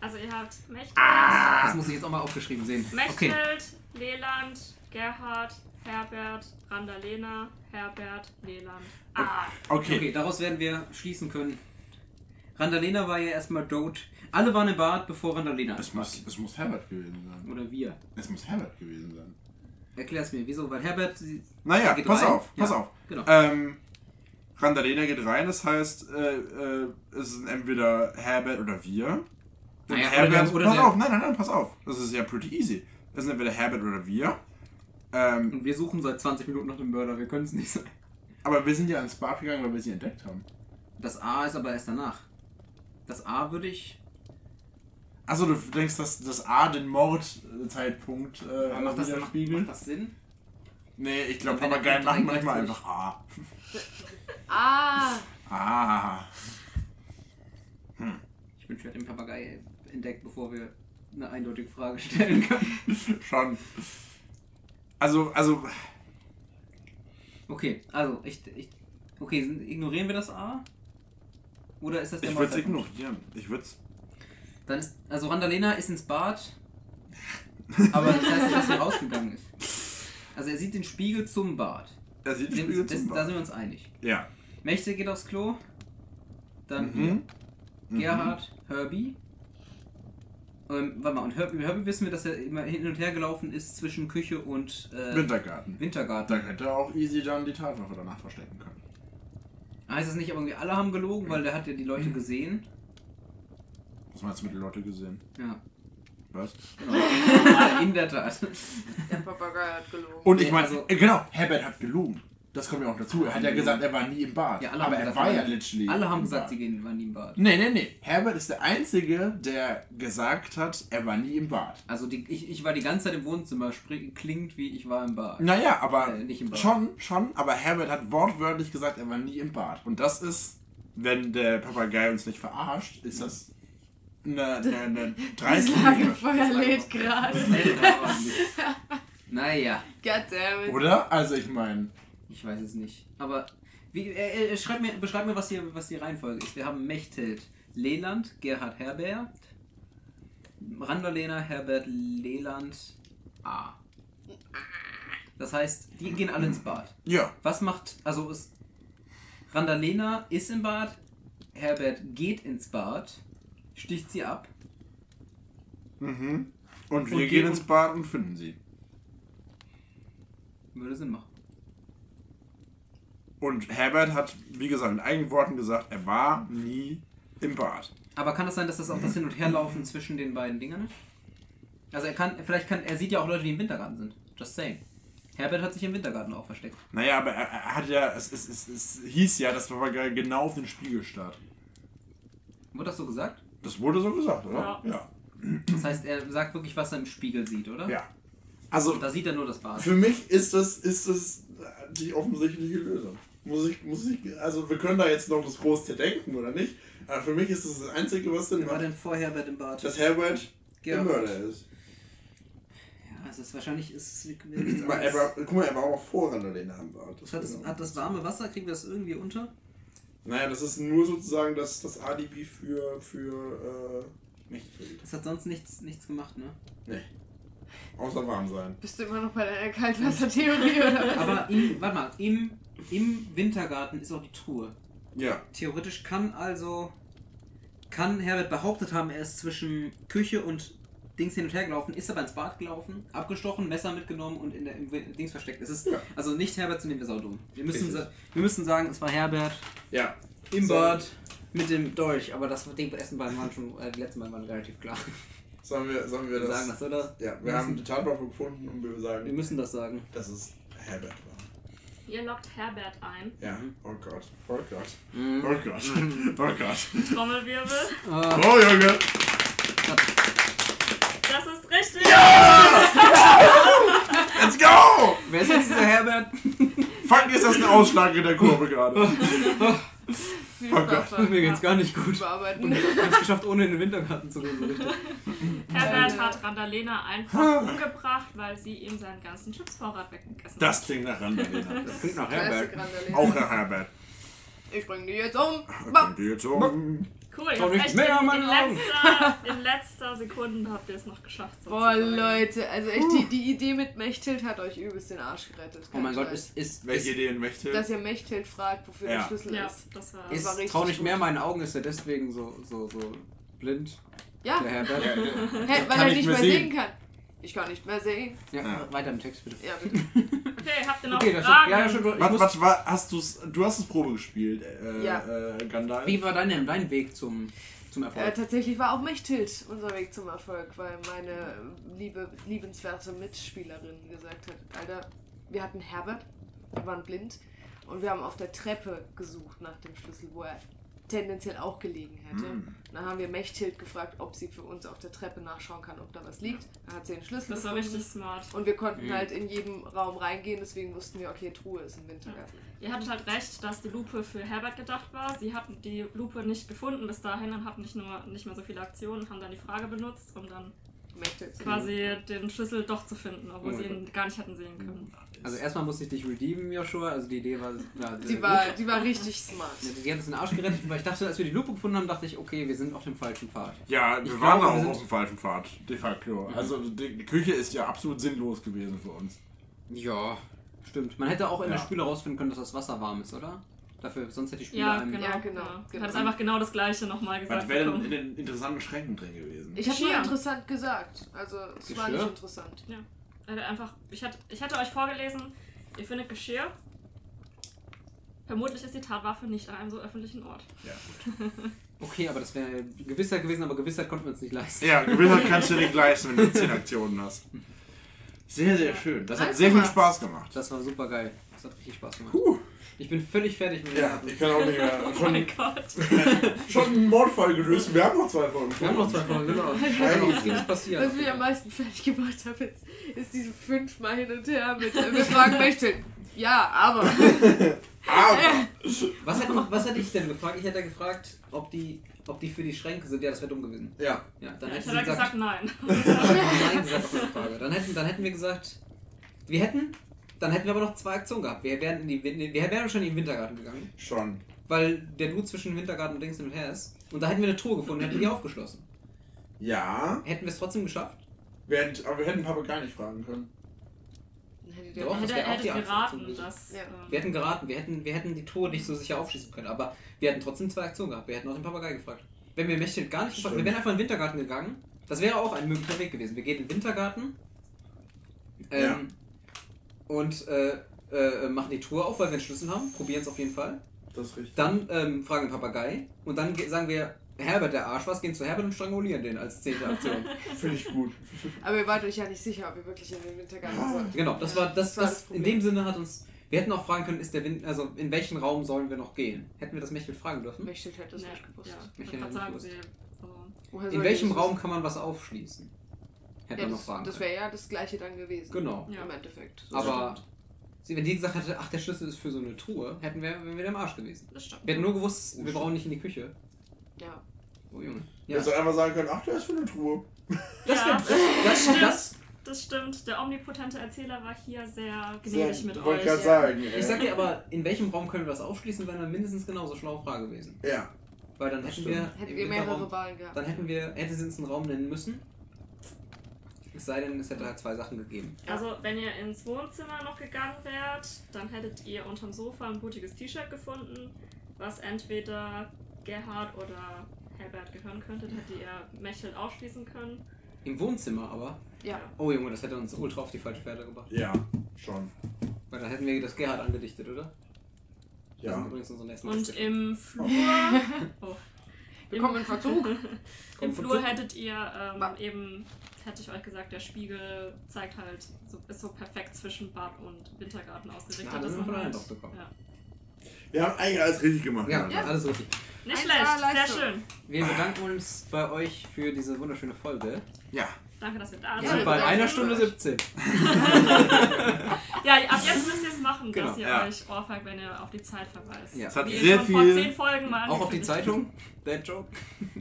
Also ihr habt Mechthild, Das muss ich jetzt auch mal aufgeschrieben sehen. Okay. Mechthild, Leland, Gerhard, Herbert, Randalena, Herbert, Leland. Ah! Okay. Okay, daraus werden wir schließen können. Randalena war ja erstmal Dote. Alle waren im Bad, bevor Randalena Es muss, es muss Herbert gewesen sein. Oder wir. Es muss Herbert gewesen sein. Erklär's mir, wieso? Weil Herbert. sie- Naja, Geht pass rein? auf, pass Ja. auf. Genau. Ähm, Randalena geht rein, das heißt, äh, äh, es sind entweder Herbert oder wir. Naja, Herbert, der- oder pass der- auf, nein, nein, nein, pass auf. Das ist ja pretty easy. Es sind entweder Herbert oder wir. Ähm, Und wir suchen seit 20 Minuten nach dem Mörder, wir können es nicht sein. aber wir sind ja ins Bad gegangen, weil wir sie entdeckt haben. Das A ist aber erst danach. Das A würde ich. Achso, du denkst, dass das A den Mordzeitpunkt äh, Macht das, macht, macht das Sinn? Nee, ich glaube, Papageien machen manchmal einfach A. Ah, Ah. Ich wünsche, wir hätten den Papagei entdeckt, bevor wir eine eindeutige Frage stellen können. Schon. Also, also, Okay, also ich. ich okay, ignorieren wir das A? Oder ist das der ich würde es ignorieren. Ich würde es. Dann ist, also Randalena ist ins Bad, aber das heißt nicht, dass er rausgegangen ist. Also er sieht den Spiegel zum Bad. Er sieht Das, Spiegel das, zum da Bad. sind wir uns einig. Ja. Mächte geht aufs Klo, dann Mhm. wir, Gerhard, Herbie, Ähm, warte mal, und Herbie, Herbie wissen wir, dass er immer hin und her gelaufen ist zwischen Küche und äh, Wintergarten. Wintergarten. Da hätte er auch easy dann die Tatwaffe danach verstecken können. Heißt es nicht, aber irgendwie alle haben gelogen, weil der hat ja die Leute gesehen? Was meinst du mit den Leuten gesehen? Ja, Was? genau. In der Tat. Der Papagei hat gelogen. Und ich meine, also- äh, genau, Herbert hat gelogen. Das kommt ja auch dazu. Er hat ja gesagt, er war nie im Bad. Ja, alle haben aber er gesagt, war ja literally. Alle haben im gesagt, Bad. sie gehen, waren nie im Bad. Nee, nee, nee. Herbert ist der Einzige, der gesagt hat, er war nie im Bad. Also die, ich, ich war die ganze Zeit im Wohnzimmer, sprich, klingt wie ich war im Bad. Naja, aber Äh, nicht im Bad. schon, schon, aber Herbert hat wortwörtlich gesagt, er war nie im Bad. Und das ist, wenn der Papagei uns nicht verarscht, ist das eine, eine, eine Das. Lagerfeuer lädt gerade. naja, Goddammit. Oder? Also ich meine, ich weiß es nicht. Aber wie, äh, äh, schreib mir, beschreib mir, was hier, was die Reihenfolge ist. Wir haben Mechthild Leland, Gerhard Herbert, Randalena Herbert Leland A. Das heißt, die gehen alle ins Bad. ja. Was macht, also ist, Randalena ist im Bad, Herbert geht ins Bad, sticht sie ab. Mhm. Und wir- gehen ins Bad und finden sie. Würde Sinn machen. Und Herbert hat, wie gesagt, in eigenen Worten gesagt, er war nie im Bad. Aber kann das sein, dass das auch das Hin- und Herlaufen zwischen den beiden Dingern ist? Also er kann, vielleicht kann, er sieht ja auch Leute, die im Wintergarten sind. Just saying. Herbert hat sich im Wintergarten auch versteckt. Naja, aber er, er hat ja, es, es, es, es hieß ja, dass Papagei genau auf den Spiegel starrt. Wurde das so gesagt? Das wurde so gesagt, oder? Ja. Ja. Das heißt, er sagt wirklich, was er im Spiegel sieht, oder? ja. Also, da sieht er nur das Bad. Für mich ist das, ist das die offensichtliche Lösung. Muss ich, muss ich, also wir können da jetzt noch das Groß denken oder nicht, aber für mich ist das das Einzige, was Sinn Wer war denn vor Herbert im Bad? dass Herbert der. Mörder ist. Ja, es ist wahrscheinlich ist er war, guck mal, er war auch vor Randalena am Bad. Hat das, hat das warme Wasser, kriegen wir das irgendwie unter? Naja, das ist nur sozusagen das, das Alibi für, für äh, Mechthild. Das hat sonst nichts, nichts gemacht, ne? Nee. Außer warm sein. Bist du immer noch bei deiner Kaltwassertheorie oder was? Aber im, warte mal, im, im Wintergarten ist auch die Truhe. Ja. Theoretisch kann also, kann Herbert behauptet haben, er ist zwischen Küche und Dings hin und her gelaufen, ist aber ins Bad gelaufen, abgestochen, Messer mitgenommen und in der, im Dings versteckt. Es ist Ja. also nicht Herbert, zu nehmen wir saudumm. Wir müssen, sa wir müssen sagen, es war Herbert Ja. im So. Bad mit dem Dolch, aber das die ersten beiden waren schon, äh, die letzten beiden waren relativ klar. Sollen wir, sollen wir Wir das? sagen das, oder? Ja, wir Wir haben die Tatwaffe gefunden und wir sagen, Wir müssen das sagen. dass es Herbert war. Ihr lockt Herbert ein. Ja. Oh Gott. Oh Gott. Mhm. Oh Gott. Oh Gott. Trommelwirbel. Ah, Oh Junge. Das ist richtig. Let's go! wer ist jetzt dieser Herbert? Fuck, ist das ein Ausschlag in der Kurve gerade. Viel Oh Gott, Mir geht's gar nicht gut. Und Bearbeiten. ich hab's geschafft, ohne in den Wintergarten zu gehen. So. Herbert hat Randalena einfach umgebracht, weil sie ihm seinen ganzen Chipsvorrat weggegessen Das klingt nach Randalena. Das klingt nach Herbert. Auch Herr Herbert. Ich bring die jetzt um. Könnt Bam. ihr jetzt um. Cool, ich nicht echt mehr an in, in, meinen Augen. letzter, in letzter Sekunde habt ihr es noch geschafft. Boah, sozusagen. Leute, also echt, die, die Idee mit Mechthild hat euch übelst den Arsch gerettet. Oh mein Gott, ist, ist, Welche ist, Ideen möchte? Dass ihr Mechthild fragt, wofür Ja. der Schlüssel Ja, ist. das war. Das war ist richtig trau nicht gut. mehr meinen Augen, ist er deswegen so, so, so blind, Ja, der Herbert. Ja, Hä, weil er nicht mehr mehr sehen. sehen kann. Ich kann nicht mehr sehen. Ja, Ja. weiter im Text bitte. Ja, bitte. Okay, habt ihr noch Okay, das Fragen? ja, ja, schon, ich Was, muss, was, was, hast du's, du hast es Probe gespielt, äh, Ja. äh, Gandalf? Wie war dein, dein Weg zum, zum Äh, Erfolg? tatsächlich war auch Mechthild unser Weg zum Erfolg, weil meine liebe, liebenswerte Mitspielerin gesagt hat, Alter, wir hatten Herbert, wir waren blind und wir haben auf der Treppe gesucht nach dem Schlüssel, wo er tendenziell auch gelegen hätte. Hm. Dann haben wir Mechthild gefragt, ob sie für uns auf der Treppe nachschauen kann, ob da was liegt. Dann hat sie den Schlüssel Das war gefunden. richtig smart. Und wir konnten Mhm. halt in jedem Raum reingehen, deswegen wussten wir, okay, Truhe ist im Wintergarten. Ihr hattet halt recht, dass die Lupe für Herbert gedacht war. Sie hatten die Lupe nicht gefunden bis dahin und hatten nicht nur nicht mehr so viele Aktionen, haben dann die Frage benutzt, um dann Mechthild quasi den Schlüssel doch zu finden, obwohl Oh sie ihn gar nicht hätten sehen können. Also erstmal musste ich dich redeemen, Joshua. Also die Idee war... Ja, Die war, die war richtig smart. Die hat uns den Arsch gerettet, weil ich dachte, als wir die Lupe gefunden haben, dachte ich, okay, wir sind auf dem falschen Pfad. Ja, wir Ich waren glaube, wir auch sind- auf dem falschen Pfad, de facto. Also die Küche ist ja absolut sinnlos gewesen für uns. Ja, stimmt. Man hätte auch in der Ja. Spüle rausfinden können, dass das Wasser warm ist, oder? Dafür, sonst hätte die Spiele Ja, genau. Ja, genau, Du genau. hattest einfach genau das gleiche nochmal gesagt. Was wäre denn in den interessanten Schränken drin gewesen? Ich habe nur interessant gesagt. Also, es war nicht interessant. Ja. Also einfach, ich hatte, ich hatte euch vorgelesen, ihr findet Geschirr. Vermutlich ist die Tatwaffe nicht an einem so öffentlichen Ort. Ja, Okay, aber das wäre Gewissheit gewesen, aber Gewissheit konnten wir uns nicht leisten. ja Gewissheit kannst du nicht leisten, wenn du 10 Aktionen hast. Sehr, sehr schön. Das hat sehr viel. Spaß gemacht. Das war super geil. Das hat richtig Spaß gemacht. Puh. Ich bin völlig fertig mit Ja, ich kann auch nicht mehr. Oh Schon, mein Gott. schon einen Mordfall gelöst. Wir haben noch zwei Folgen. Wir haben noch zwei Folgen, genau. Noch vieles passieren. Was mich am meisten fertig gemacht hat, ist, ist diese fünfmal hin und her mit äh, wir fragen Bechtel. Ja, aber. Aber. Was hätte, was hätte ich denn gefragt? Ich hätte gefragt, ob die, ob die für die Schränke sind. Ja, das wäre dumm gewesen. Ja. Ja, dann Ja, hätten ich hätte gesagt, gesagt, nein. nein gesagt Frage. Dann hätten, dann hätten wir gesagt, wir hätten, dann hätten wir aber noch zwei Aktionen gehabt. Wir wären, in die, wir wären schon in den Wintergarten gegangen, Schon. weil der Dude zwischen Wintergarten und Dings hin und her ist. Und da hätten wir eine Truhe gefunden, hätten die aufgeschlossen. Ja. Hätten wir es trotzdem geschafft? Wir hätten, aber wir hätten Papagei nicht fragen können. Hättet Doch. ihr- das Hätte, wäre auch hätte die geraten, dass. Ja. ähm, Wir hätten geraten, wir hätten, wir hätten die Truhe nicht so sicher aufschließen können, aber wir hätten trotzdem zwei Aktionen gehabt. Wir hätten auch den Papagei gefragt. Wenn wir Mächte gar nicht gefragt, wir wären einfach in den Wintergarten gegangen, das wäre auch ein möglicher Weg gewesen. Wir gehen in den Wintergarten ähm, Ja. Und äh, äh, machen die Truhe auf, weil wir einen Schlüssel haben, probieren es auf jeden Fall. Das ist richtig. Dann ähm, fragen den Papagei und dann ge- sagen wir, Herbert, der Arsch was, gehen zu Herbert und strangulieren den als zehnte Aktion. Finde ich gut. Aber ihr wart euch ja nicht sicher, ob ihr wirklich in den Wintergarten sollt. genau, das Ja, war das, das war das, das in dem Sinne hat uns. Wir hätten auch fragen können, ist der Wind, also in welchen Raum sollen wir noch gehen? Hätten wir das Mechtel fragen dürfen? Bechtel hätte das nee, nicht gewusst. Ja, Ich ich hätte nicht sagen, gewusst. sie. Woher In welchem Raum wissen? kann man was aufschließen? Hätten Ja, wir noch das, fragen das wäre ja das gleiche dann gewesen. Genau. Ja. Im Endeffekt. So Aber stimmt. sie, wenn die gesagt hätte, ach, der Schlüssel ist für so eine Truhe, hätten wir, wären wir im Arsch gewesen. das stimmt. Wir hätten nur gewusst, wir brauchen nicht in die Küche. Ja. Oh Junge. Ja, hättest auch einfach sagen können, ach, der ist für eine Truhe. das, Ja. wär, das, das, das, Das stimmt. Der omnipotente Erzähler war hier sehr Sehr, gnädig mit ich wollte euch. gerade ja. sagen. Ich sag dir aber, in welchem Raum können wir das aufschließen, wäre eine mindestens genauso schlaue Frage gewesen. Ja. Weil dann Das hätten stimmt. wir. Hätten wir mehrere Wahlen gehabt. Dann hätten wir, hätte sie uns einen Raum nennen müssen. Es sei denn, es hätte halt zwei Sachen gegeben. Also, wenn ihr ins Wohnzimmer noch gegangen wärt, dann hättet ihr unterm Sofa ein blutiges T-Shirt gefunden, was entweder Gerhard oder Herbert gehören könnte. Dann hättet ihr Mechtel ausschließen können. Im Wohnzimmer aber. Ja. Oh Junge, das hätte uns ultra auf die falsche Pferde gebracht. Ja, schon. Weil dann hätten wir das Gerhard angedichtet, oder? Das sind Ja. übrigens unsere nächsten Und Gäste. im Flur. Oh. Wir kommen in Verzug. Im Flur hättet ihr ähm, eben, hätte ich euch gesagt, der Spiegel zeigt halt, so, ist so perfekt zwischen Bad und Wintergarten ausgerichtet. Ja, das dass haben wir man von allen halt- doch bekommen. Ja. Wir haben eigentlich alles richtig gemacht. Ja, Ja. alles richtig. Nicht 1A schlecht, sehr schön. Wir bedanken uns bei euch für diese wunderschöne Folge. Ja. Danke, dass wir da Ja, Wir sind. sind bei einer Stunde euch. 17. Ja, ab jetzt müsst ihr es machen, Genau, dass ihr ja. euch ohrfeigt, wenn ihr auf die Zeit verweist. Ja. Es hat Wie sehr schon vor viel. zehn Folgen mal Auch auf die Zeitung. Dead Joke.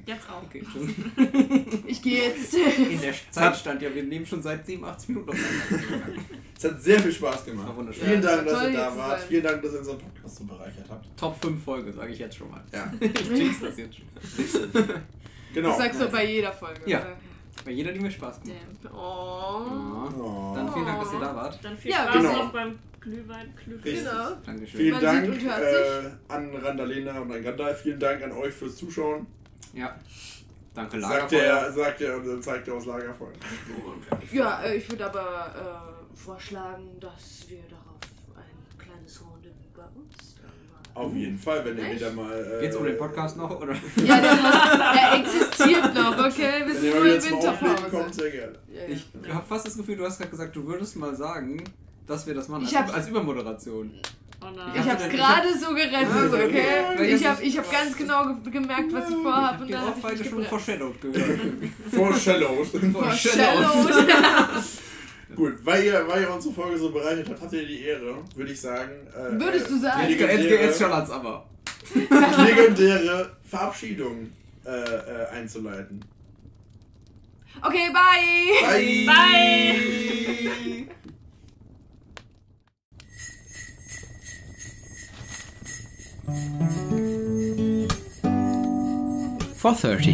Jetzt auch. Okay. Ich gehe jetzt. In der Zeit stand ja, wir nehmen schon seit 87 Minuten auf. Es hat sehr viel Spaß gemacht. War wunderschön. Vielen Ja, Dank, dass ihr da wart. Vielen Dank, dass ihr unseren Podcast so bereichert habt. Top 5 Folge, sage ich jetzt schon mal. Ja. Ich jinx das jetzt schon. Genau. Das sagst du bei jeder Folge. Ja. oder? Bei jeder, die mir Spaß gemacht Damn. Oh. hat. Oh. Dann vielen Dank, dass ihr da wart. Dann viel Ja, Spaß genau. noch beim Glühwein. Richtig. Genau. Dankeschön. Vielen Man Dank äh, an Randalena und an Gandalf. Vielen Dank an euch fürs Zuschauen. Ja. Danke, Lagerfeuer. er, sagt er und dann zeigt er aus Lagerfeuer. Ja, äh, ich würde aber äh, vorschlagen, dass wir darauf ein kleines Rendezvous bei uns dann mal. Auf jeden Fall, wenn ihr wieder mal. Äh, Geht's um den Podcast noch? Oder? Ja, der, der existiert noch, okay? In zum Auflegen kommt, Winterpause. sehr gerne. Ja, ja. Ich habe fast das Gefühl, du hast gerade gesagt, du würdest mal sagen, dass wir das machen. Ich als, als Übermoderation. Oh Ich nein. Ja. hab's Ich gerade so gerettet, okay. Ich das hab, ist- ich hab ganz genau ge gemerkt, was ich vorhab und Die dann hab ich Ohrfeige schon foreshadowed gehört. Foreshadows. Foreshadowed. Gut, weil ihr, weil ihr unsere Folge so bereichert habt, habt ihr die Ehre, würde ich sagen. Äh, Würdest du sagen? Jetzt, jetzt, legendäre, jetzt schallert's aber. legendäre Verabschiedung äh, äh, einzuleiten. Okay, bye! Bye! Bye! Four thirty.